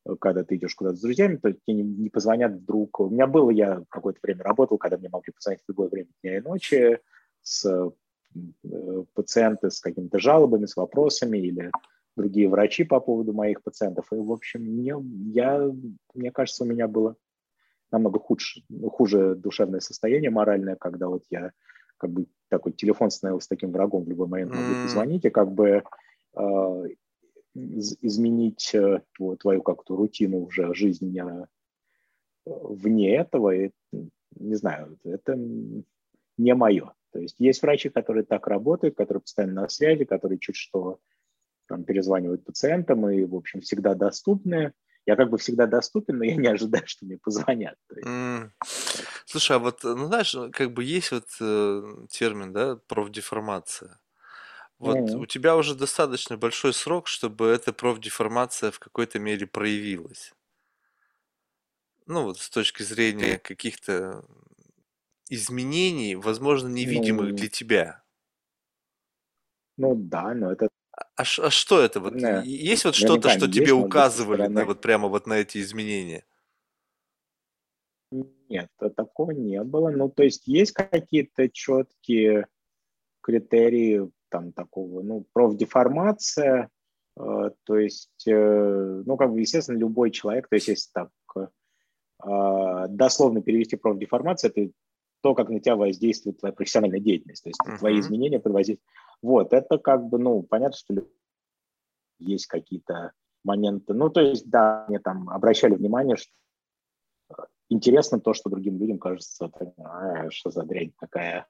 э, когда ты идешь куда-то с друзьями, то тебе не, не позвонят вдруг. У меня было, я какое-то время работал, когда мне могли позвонить в любое время дня и ночи с э, пациенты с какими-то жалобами, с вопросами или другие врачи по поводу моих пациентов. И, в общем, мне, я, мне кажется, у меня было намного худше, хуже душевное состояние моральное, когда вот я как бы такой телефон становился таким врагом в любой момент могу позвонить и как бы э, изменить э, твою, твою как-то рутину уже жизни э, вне этого, и, не знаю, это не мое. То есть есть врачи, которые так работают, которые постоянно на связи, которые чуть что там, перезванивают пациентам и, в общем, всегда доступны я как бы всегда доступен, но я не ожидаю, что мне позвонят. Mm. Слушай, а вот, ну знаешь, как бы есть вот э, термин, да, профдеформация. Вот mm. у тебя уже достаточно большой срок, чтобы эта профдеформация в какой-то мере проявилась. Ну вот с точки зрения каких-то изменений, возможно, невидимых ну, для тебя. Ну да, но это а, а что это? Вот, да. Есть вот что-то, что тебе указывали на, вот прямо вот на эти изменения? Нет, такого не было. Ну, то есть есть какие-то четкие критерии там такого, ну, профдеформация, э, то есть, э, ну, как бы, естественно, любой человек, то есть, если так э, дословно перевести профдеформация, это то, как на тебя воздействует твоя профессиональная деятельность, то есть uh-huh. твои изменения под Вот, это как бы, ну, понятно, что есть какие-то моменты. Ну, то есть, да, мне там обращали внимание, что интересно то, что другим людям кажется, а, что за дрянь такая.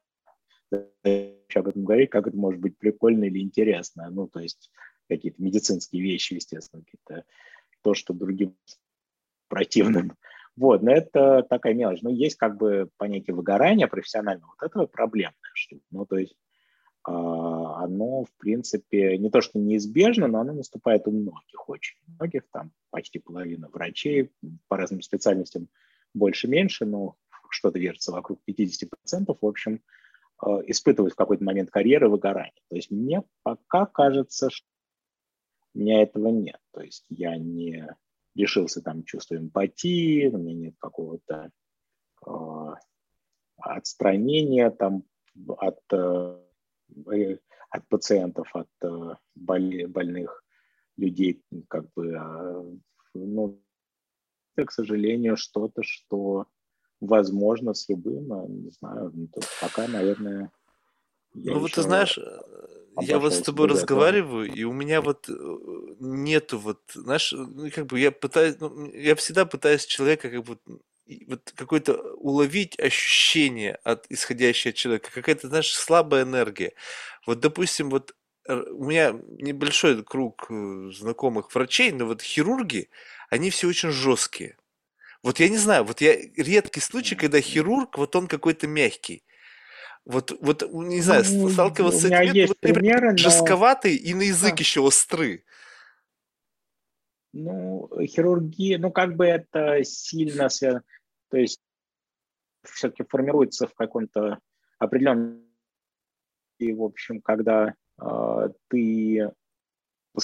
Об этом говорить, как это может быть прикольно или интересно. Ну, то есть какие-то медицинские вещи, естественно, какие-то то, что другим противным. Вот, но это такая мелочь. Но есть как бы понятие выгорания профессионального. Вот это проблемная штука. Ну, то есть э, оно, в принципе, не то, что неизбежно, но оно наступает у многих, очень многих, там почти половина врачей по разным специальностям больше-меньше, но что-то вертится вокруг 50%, в общем, э, испытывают в какой-то момент карьеры выгорание. То есть мне пока кажется, что у меня этого нет. То есть я не лишился там чувства эмпатии, у меня нет какого-то э, отстранения там от, э, от пациентов, от э, боль, больных людей, как бы, э, ну, это, к сожалению, что-то, что возможно с любым, а, не знаю, ну, пока, наверное, ну вот ты знаешь, я вот с тобой разговариваю, и у меня вот нету вот, знаешь, ну как бы я пытаюсь, ну, я всегда пытаюсь человека как бы вот какое-то уловить ощущение от исходящего от человека, какая-то, знаешь, слабая энергия. Вот, допустим, вот у меня небольшой круг э, знакомых врачей, но вот хирурги, они все очень жесткие. Вот я не знаю, вот я редкий случай, когда хирург, вот он какой-то мягкий. Вот, вот не знаю, ну, сталкивался с этим. Есть вот, примеры, но... Жестковатый и на язык а. еще острый. Ну, хирургия, ну, как бы это сильно связано. То есть все-таки формируется в каком-то определенном... И, в общем, когда э, ты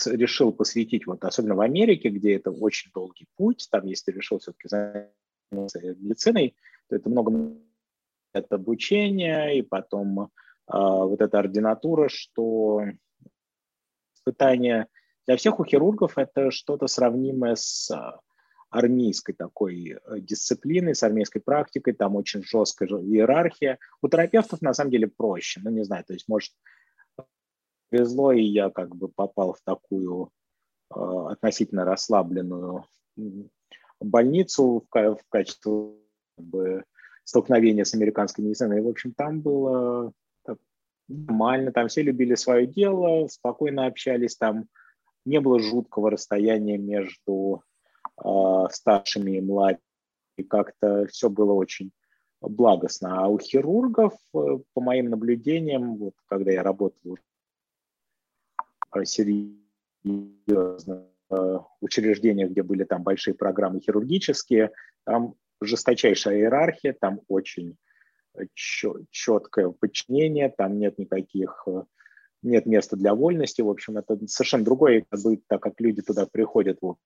решил посвятить, вот особенно в Америке, где это очень долгий путь, там, если ты решил все-таки заняться медициной, то это много это обучение, и потом э, вот эта ординатура, что испытание для всех у хирургов это что-то сравнимое с армейской такой э, дисциплиной, с армейской практикой, там очень жесткая иерархия. У терапевтов на самом деле проще, ну не знаю, то есть может повезло, и я как бы попал в такую э, относительно расслабленную больницу в, в качестве как бы, столкновения с американской медициной. И, в общем, там было так, нормально, там все любили свое дело, спокойно общались, там не было жуткого расстояния между э, старшими и младшими, и как-то все было очень благостно. А у хирургов, э, по моим наблюдениям, вот когда я работал серьезно э, учреждениях, где были там большие программы хирургические, там жесточайшая иерархия, там очень четкое подчинение, там нет никаких, э, нет места для вольности, в общем, это совершенно другое, так как люди туда приходят в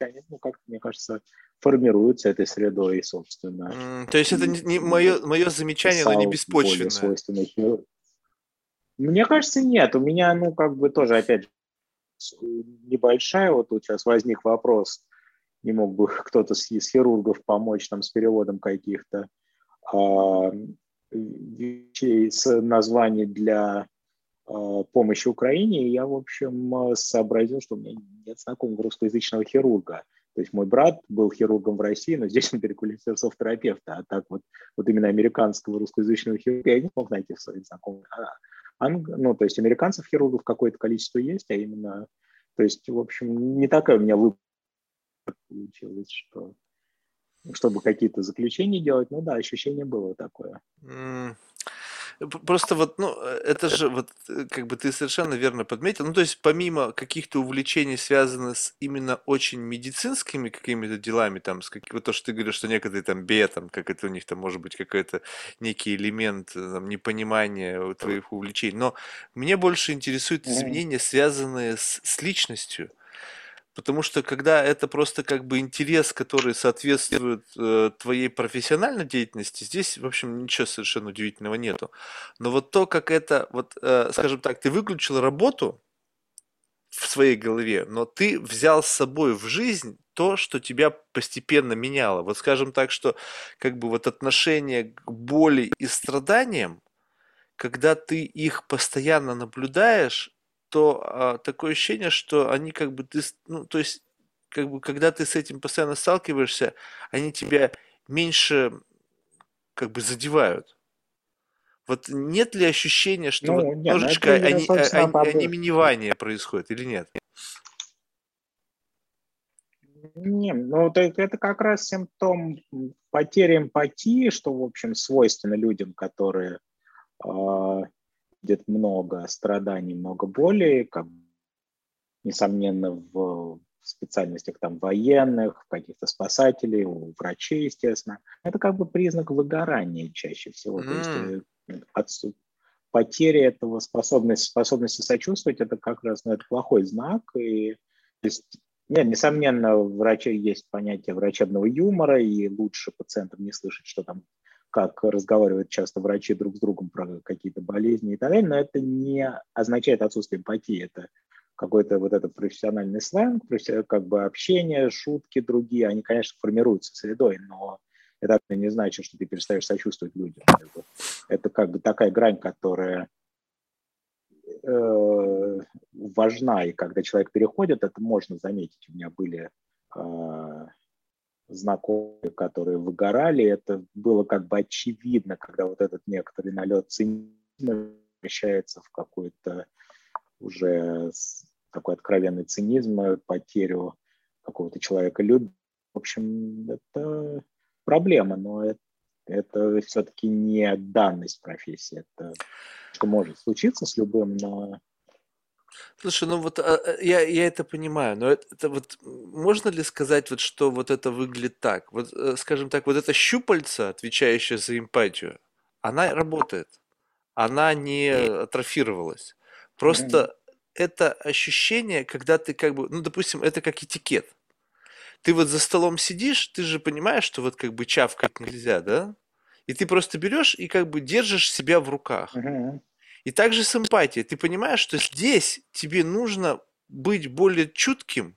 они, ну, как мне кажется, формируются этой средой, собственно. Mm, то есть это не, не мое, мое замечание, но не беспочвенное. Мне кажется, нет. У меня, ну, как бы тоже, опять же, небольшая, вот тут сейчас возник вопрос, не мог бы кто-то из хирургов помочь там с переводом каких-то а, вещей с названий для а, помощи Украине, и я, в общем, а, сообразил, что у меня нет знакомого русскоязычного хирурга. То есть мой брат был хирургом в России, но здесь он переквалифицировался в терапевта, а так вот, вот именно американского русскоязычного хирурга я не мог найти в своих знакомых. А, анг... Ну, то есть американцев хирургов какое-то количество есть, а именно, то есть, в общем, не такая у меня выбор получилась, что чтобы какие-то заключения делать, ну да, ощущение было такое. Просто вот, ну, это же вот, э, как бы ты совершенно верно подметил. Ну, то есть, помимо каких-то увлечений, связанных с именно очень медицинскими какими-то делами, там, с каким вот то, что ты говоришь, что некоторые там бе, там, как это у них там может быть какой-то некий элемент э, там, непонимания твоих увлечений. Но мне больше интересуют изменения, связанные с, с личностью. Потому что когда это просто как бы интерес, который соответствует э, твоей профессиональной деятельности, здесь, в общем, ничего совершенно удивительного нету. Но вот то, как это, вот, э, скажем так, ты выключил работу в своей голове, но ты взял с собой в жизнь то, что тебя постепенно меняло. Вот скажем так, что как бы вот отношение к боли и страданиям, когда ты их постоянно наблюдаешь, то а, такое ощущение, что они как бы ты, ну, то есть, как бы, когда ты с этим постоянно сталкиваешься, они тебя меньше как бы задевают. Вот нет ли ощущения, что ну, вот нет, немножечко это, они, они, онеменевание происходит или нет? Не, ну это, это как раз симптом потери эмпатии, что, в общем, свойственно людям, которые э, видят много страданий, много боли, как, несомненно, в специальностях там военных, каких-то спасателей, у врачей, естественно. Это как бы признак выгорания чаще всего. Mm. То есть э, отсут... потеря этого способности, способности сочувствовать, это как раз ну, это плохой знак. И, то есть, нет, несомненно, у врачей есть понятие врачебного юмора, и лучше пациентам не слышать, что там как разговаривают часто врачи друг с другом про какие-то болезни и так далее, но это не означает отсутствие эмпатии, это какой-то вот этот профессиональный сленг, как бы общение, шутки другие, они, конечно, формируются средой, но это не значит, что ты перестаешь сочувствовать людям. Это, как бы такая грань, которая э, важна, и когда человек переходит, это можно заметить. У меня были э, знакомые, которые выгорали, это было как бы очевидно, когда вот этот некоторый налет цинизма превращается в какой-то уже такой откровенный цинизм, потерю какого-то человека любви. В общем, это проблема, но это, это все-таки не данность профессии. Это что может случиться с любым, но Слушай, ну вот а, а, я, я это понимаю, но это, это вот можно ли сказать, вот, что вот это выглядит так? Вот, э, скажем так, вот эта щупальца, отвечающая за эмпатию, она работает, она не атрофировалась. Просто это ощущение, когда ты как бы, ну, допустим, это как этикет. Ты вот за столом сидишь, ты же понимаешь, что вот как бы чавкать нельзя, да? И ты просто берешь и как бы держишь себя в руках. И также с эмпатией. Ты понимаешь, что здесь тебе нужно быть более чутким,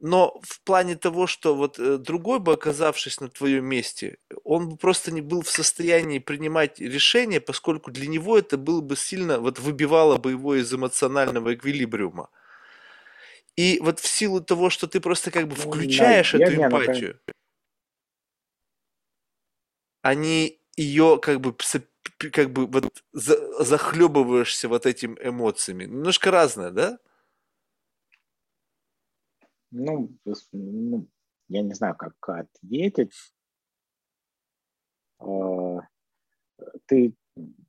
но в плане того, что вот э, другой бы, оказавшись на твоем месте, он бы просто не был в состоянии принимать решения, поскольку для него это было бы сильно, вот выбивало бы его из эмоционального эквилибриума. И вот в силу того, что ты просто как бы ну, включаешь эту эмпатию, они ее как бы как бы вот за, захлебываешься вот этими эмоциями. Немножко разное, да? Ну, ну, я не знаю, как ответить. А, ты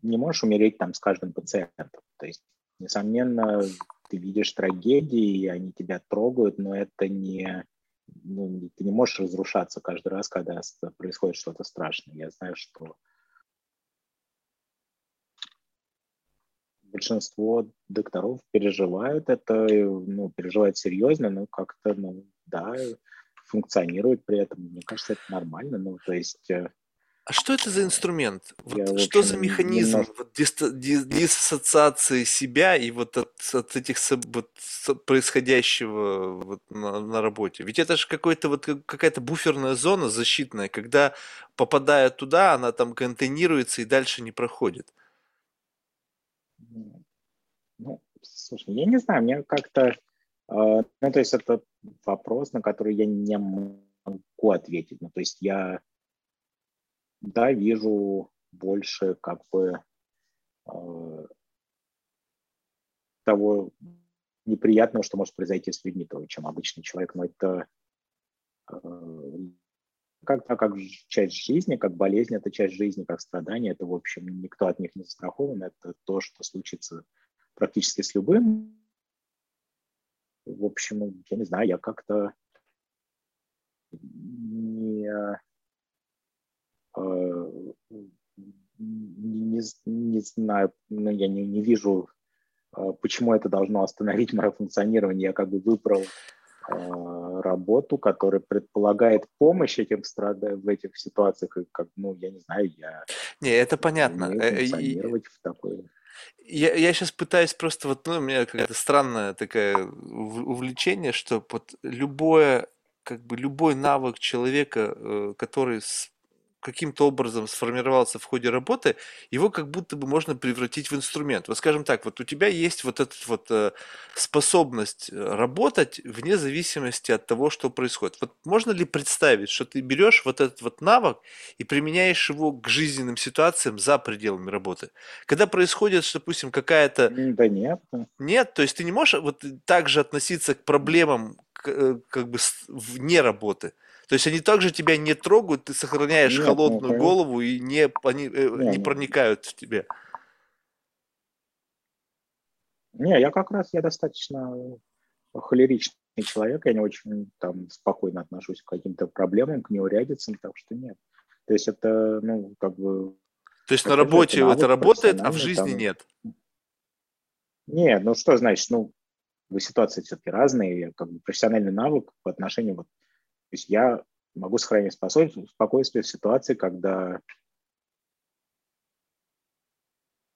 не можешь умереть там с каждым пациентом. То есть, несомненно, ты видишь трагедии, они тебя трогают, но это не... Ну, ты не можешь разрушаться каждый раз, когда происходит что-то страшное. Я знаю, что большинство докторов переживают это, ну, переживают серьезно, но как-то, ну, да, функционирует при этом. Мне кажется, это нормально. Ну, то есть... Э, а что это за инструмент? Вот я, что общем, за механизм немножко... вот, дис, дис, диссоциации себя и вот от, от этих вот, происходящего вот на, на работе? Ведь это же какой-то вот какая-то буферная зона защитная, когда попадая туда, она там контейнируется и дальше не проходит. Ну, слушай, я не знаю, мне как-то... Э, ну, то есть это вопрос, на который я не могу ответить. Ну, то есть я, да, вижу больше как бы э, того неприятного, что может произойти с людьми, то, чем обычный человек. Но это э, как, как часть жизни, как болезнь, это часть жизни, как страдание, это, в общем, никто от них не застрахован, это то, что случится практически с любым. В общем, я не знаю, я как-то не, э, не, не знаю, ну, я не, не вижу, э, почему это должно остановить мое функционирование. Я как бы выбрал Э, работу, которая предполагает помощь этим страдающим в этих ситуациях, и как, ну, я не знаю, я... Не, это понятно. Функционировать в такой... Я, я сейчас пытаюсь просто, вот, ну, у меня какая-то странное такое увлечение, что вот любое, как бы любой навык человека, э, который каким-то образом сформировался в ходе работы, его как будто бы можно превратить в инструмент. Вот скажем так, вот у тебя есть вот эта вот э, способность э, работать вне зависимости от того, что происходит. Вот можно ли представить, что ты берешь вот этот вот навык и применяешь его к жизненным ситуациям за пределами работы? Когда происходит, допустим, какая-то... Да нет. Нет, то есть ты не можешь вот так же относиться к проблемам э, как бы вне работы. То есть они также тебя не трогают, ты сохраняешь Нет, холодную ну, голову и не, они, э, не, не проникают в тебя. Не, я как раз, я достаточно холеричный человек, я не очень там спокойно отношусь к каким-то проблемам, к неурядицам, так что нет. То есть это, ну, как бы... То есть на работе это, это работает, а в жизни там... нет? Нет, ну что значит, ну, ситуации все-таки разные, как бы профессиональный навык по отношению вот есть я могу сохранить спокойствие в ситуации, когда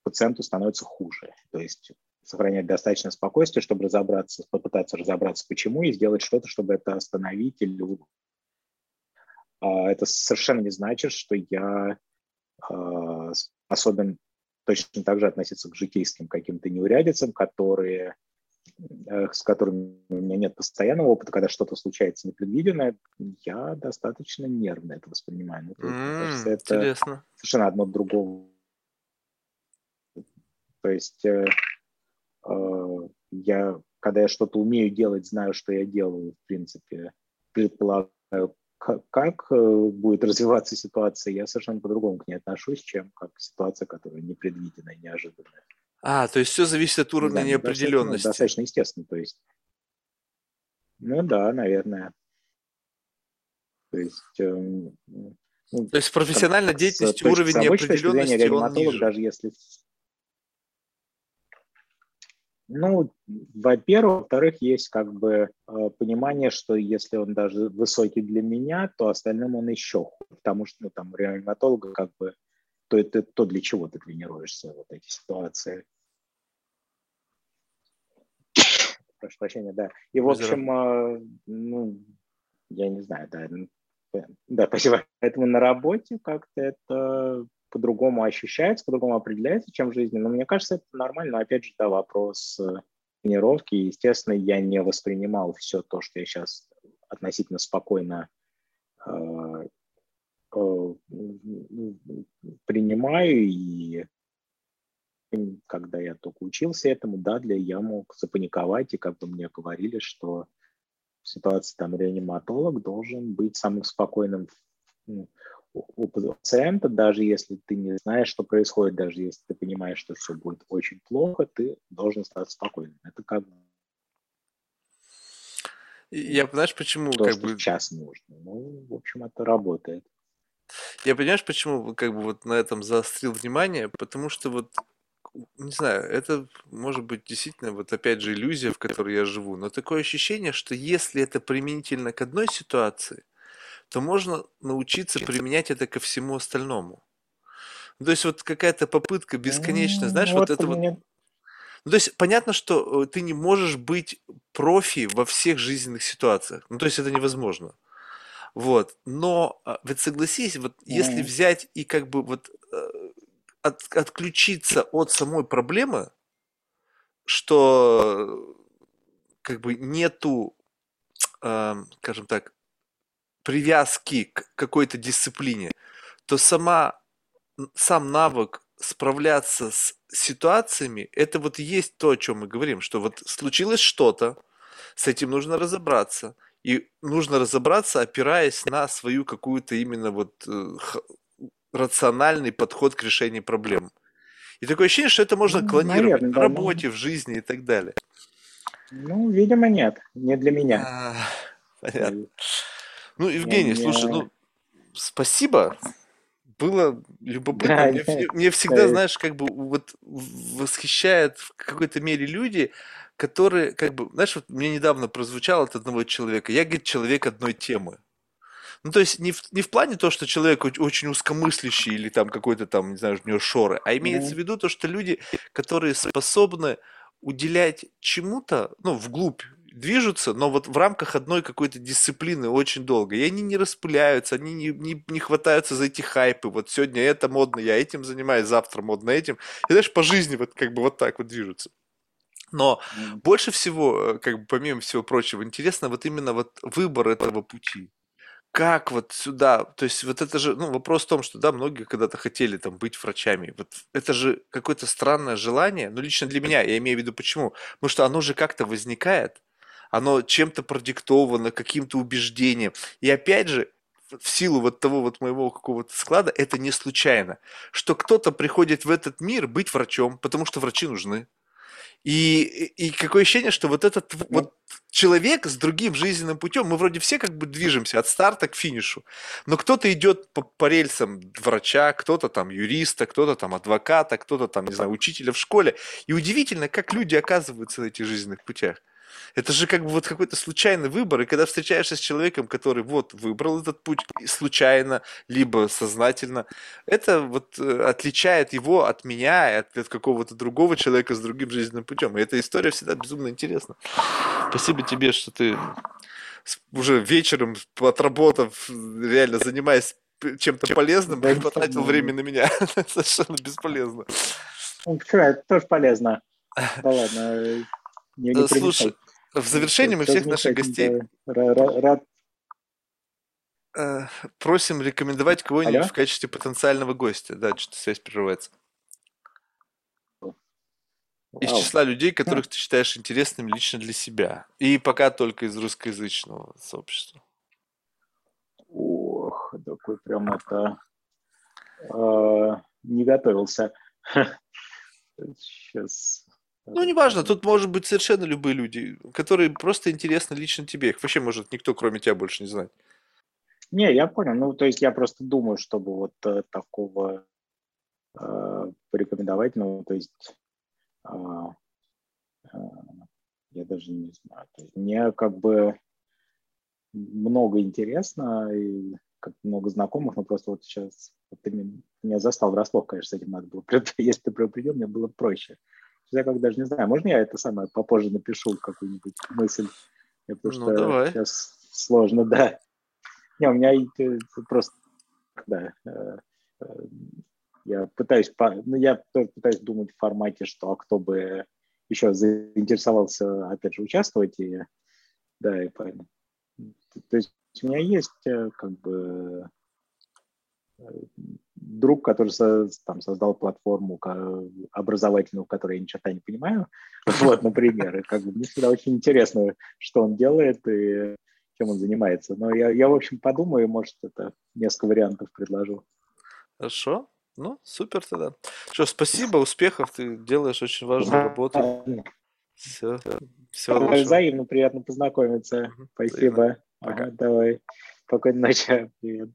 пациенту становится хуже. То есть сохранять достаточно спокойствие, чтобы разобраться, попытаться разобраться, почему, и сделать что-то, чтобы это остановить или а это совершенно не значит, что я а, способен точно так же относиться к житейским каким-то неурядицам, которые, с которыми у меня нет постоянного опыта, когда что-то случается непредвиденное, я достаточно нервно это воспринимаю. Ну, М, кажется, это Интересно. совершенно одно другого. То есть э, э, я, когда я что-то умею делать, знаю, что я делаю, в принципе, предполагаю, как э, будет развиваться ситуация, я совершенно по-другому к ней отношусь, чем как ситуация, которая непредвиденная, неожиданная. А, то есть все зависит от уровня кажется, это, ну, неопределенности. достаточно естественно. То есть, ну да, наверное. То есть, эм, ну, То есть профессиональной деятельности уровень неопределенности он ниже. даже если... Ну, во-первых, во-вторых, есть как бы э, понимание, что если он даже высокий для меня, то остальным он еще хуже, потому что ну, там реаниматолога как бы то это то для чего ты тренируешься вот эти ситуации. Прошу прощения, да. И в общем, э, ну, я не знаю, да, э, да, спасибо. Поэтому на работе как-то это по-другому ощущается, по-другому определяется, чем в жизни. Но мне кажется, это нормально. Но опять же, да, вопрос э, тренировки. Естественно, я не воспринимал все то, что я сейчас относительно спокойно э, принимаю. И когда я только учился этому, да, для я мог запаниковать, и как бы мне говорили, что в ситуации там реаниматолог должен быть самым спокойным у пациента, даже если ты не знаешь, что происходит, даже если ты понимаешь, что все будет очень плохо, ты должен стать спокойным. Это как Я, знаешь, почему то, как что бы сейчас нужно. Ну, в общем, это работает. Я понимаешь, почему как бы вот на этом заострил внимание? Потому что вот, не знаю, это может быть действительно вот опять же иллюзия, в которой я живу, но такое ощущение, что если это применительно к одной ситуации, то можно научиться применять это ко всему остальному. Ну, то есть вот какая-то попытка бесконечно, знаешь, Ну, вот это вот ну, то есть понятно, что э, ты не можешь быть профи во всех жизненных ситуациях. Ну, то есть это невозможно. Вот. Но а, ведь согласись, вот если Мгм. взять и как бы вот э, от- отключиться от самой проблемы, что э, как бы нету, эм, скажем так, привязки к какой-то дисциплине, то сама, сам навык справляться с ситуациями, это вот и есть то, о чем мы говорим, что вот случилось что-то, с этим нужно разобраться. И нужно разобраться, опираясь на свою какую-то именно вот э, рациональный подход к решению проблем. И такое ощущение, что это можно Ну, клонировать наверное, на да, работе, в жизни и так далее. Ну, видимо, нет. Не для меня. А, Понятно. Ну, Евгений, не- слушай, ну, спасибо. Было любопытно. Да, Мне, да, мне всегда, да. знаешь, как бы вот восхищает в какой-то мере люди, которые, как бы, знаешь, вот мне недавно прозвучало от одного человека, я, говорит, человек одной темы. Ну, то есть не в, не в плане то, что человек оч- очень узкомыслящий или там какой-то там, не знаю, у него шоры, а имеется в Мгм. виду то, что люди, которые способны уделять чему-то, ну, вглубь движутся, но вот в рамках одной какой-то дисциплины очень долго. И они не распыляются, они не, не, не хватаются за эти хайпы. Вот сегодня это модно, я этим занимаюсь, завтра модно этим. И знаешь, по жизни вот как бы вот так вот движутся. Но М. больше всего, э, как бы помимо всего прочего, интересно вот именно вот выбор этого пути. Как вот сюда, то есть вот это же, ну, вопрос в том, что, да, многие когда-то хотели там быть врачами. Вот это же какое-то странное желание, ну, лично для меня, я имею в виду почему? Потому что оно же как-то возникает, оно чем-то продиктовано, каким-то убеждением. И опять же, в силу вот того вот моего какого-то склада, это не случайно, что кто-то приходит в этот мир быть врачом, потому что врачи нужны. И, и какое ощущение, что вот этот Ну. вот человек с другим жизненным путем, мы вроде все как бы движемся от старта к финишу, но кто-то идет по, по рельсам врача, кто-то там юриста, кто-то там адвоката, кто-то там, не знаю, учителя в школе. И удивительно, как люди оказываются на этих жизненных путях. Это же как бы вот какой-то случайный выбор, и когда встречаешься с человеком, который вот выбрал этот путь случайно, либо сознательно, это вот э, отличает его от меня, и от, от какого-то другого человека с другим жизненным путем. И эта история всегда безумно интересна. Спасибо тебе, что ты уже вечером, отработав, реально занимаясь чем-то полезным, Да, потратил время на меня. Совершенно бесполезно. Ну, почему? Это тоже полезно. Да ладно, не, не Слушай, в завершении мы всех наших гостей рад э, просим рекомендовать кого-нибудь в качестве потенциального гостя. Да, что-то связь прерывается. Из числа людей, которых ты считаешь интересными лично для себя. И пока только из русскоязычного сообщества. Ох, такой прям это... Э, не готовился. Сейчас. Ну, неважно, тут может быть совершенно любые люди, которые просто интересны лично тебе. Их вообще может никто, кроме тебя, больше не знать. Не, я понял. Ну, то есть я просто думаю, чтобы вот э, такого э, порекомендовать, ну, то есть э, э, я даже не знаю. То есть мне как бы много интересно, и как много знакомых, но просто вот сейчас вот ты меня застал врасплох, конечно, с этим надо было. Если ты предупредил, мне было проще. Я как даже не знаю, можно я это самое попозже напишу, какую-нибудь мысль? Я, потому ну, что давай. сейчас сложно, да. Не, у меня просто, да, э, э, я пытаюсь, ну, я пытаюсь думать в формате, что а кто бы еще заинтересовался, опять же, участвовать, и да, и поэтому. То есть у меня есть э, как бы друг, который там, создал платформу образовательную, в которой я ни черта не понимаю, вот, например, и как бы мне всегда очень интересно, что он делает и чем он занимается. Но я, я в общем, подумаю, может, это несколько вариантов предложу. Хорошо. Ну, супер тогда. Что, спасибо, успехов, ты делаешь очень важную работу. Все, все Взаимно приятно познакомиться. Спасибо. Ага, давай. Спокойной ночи. Привет.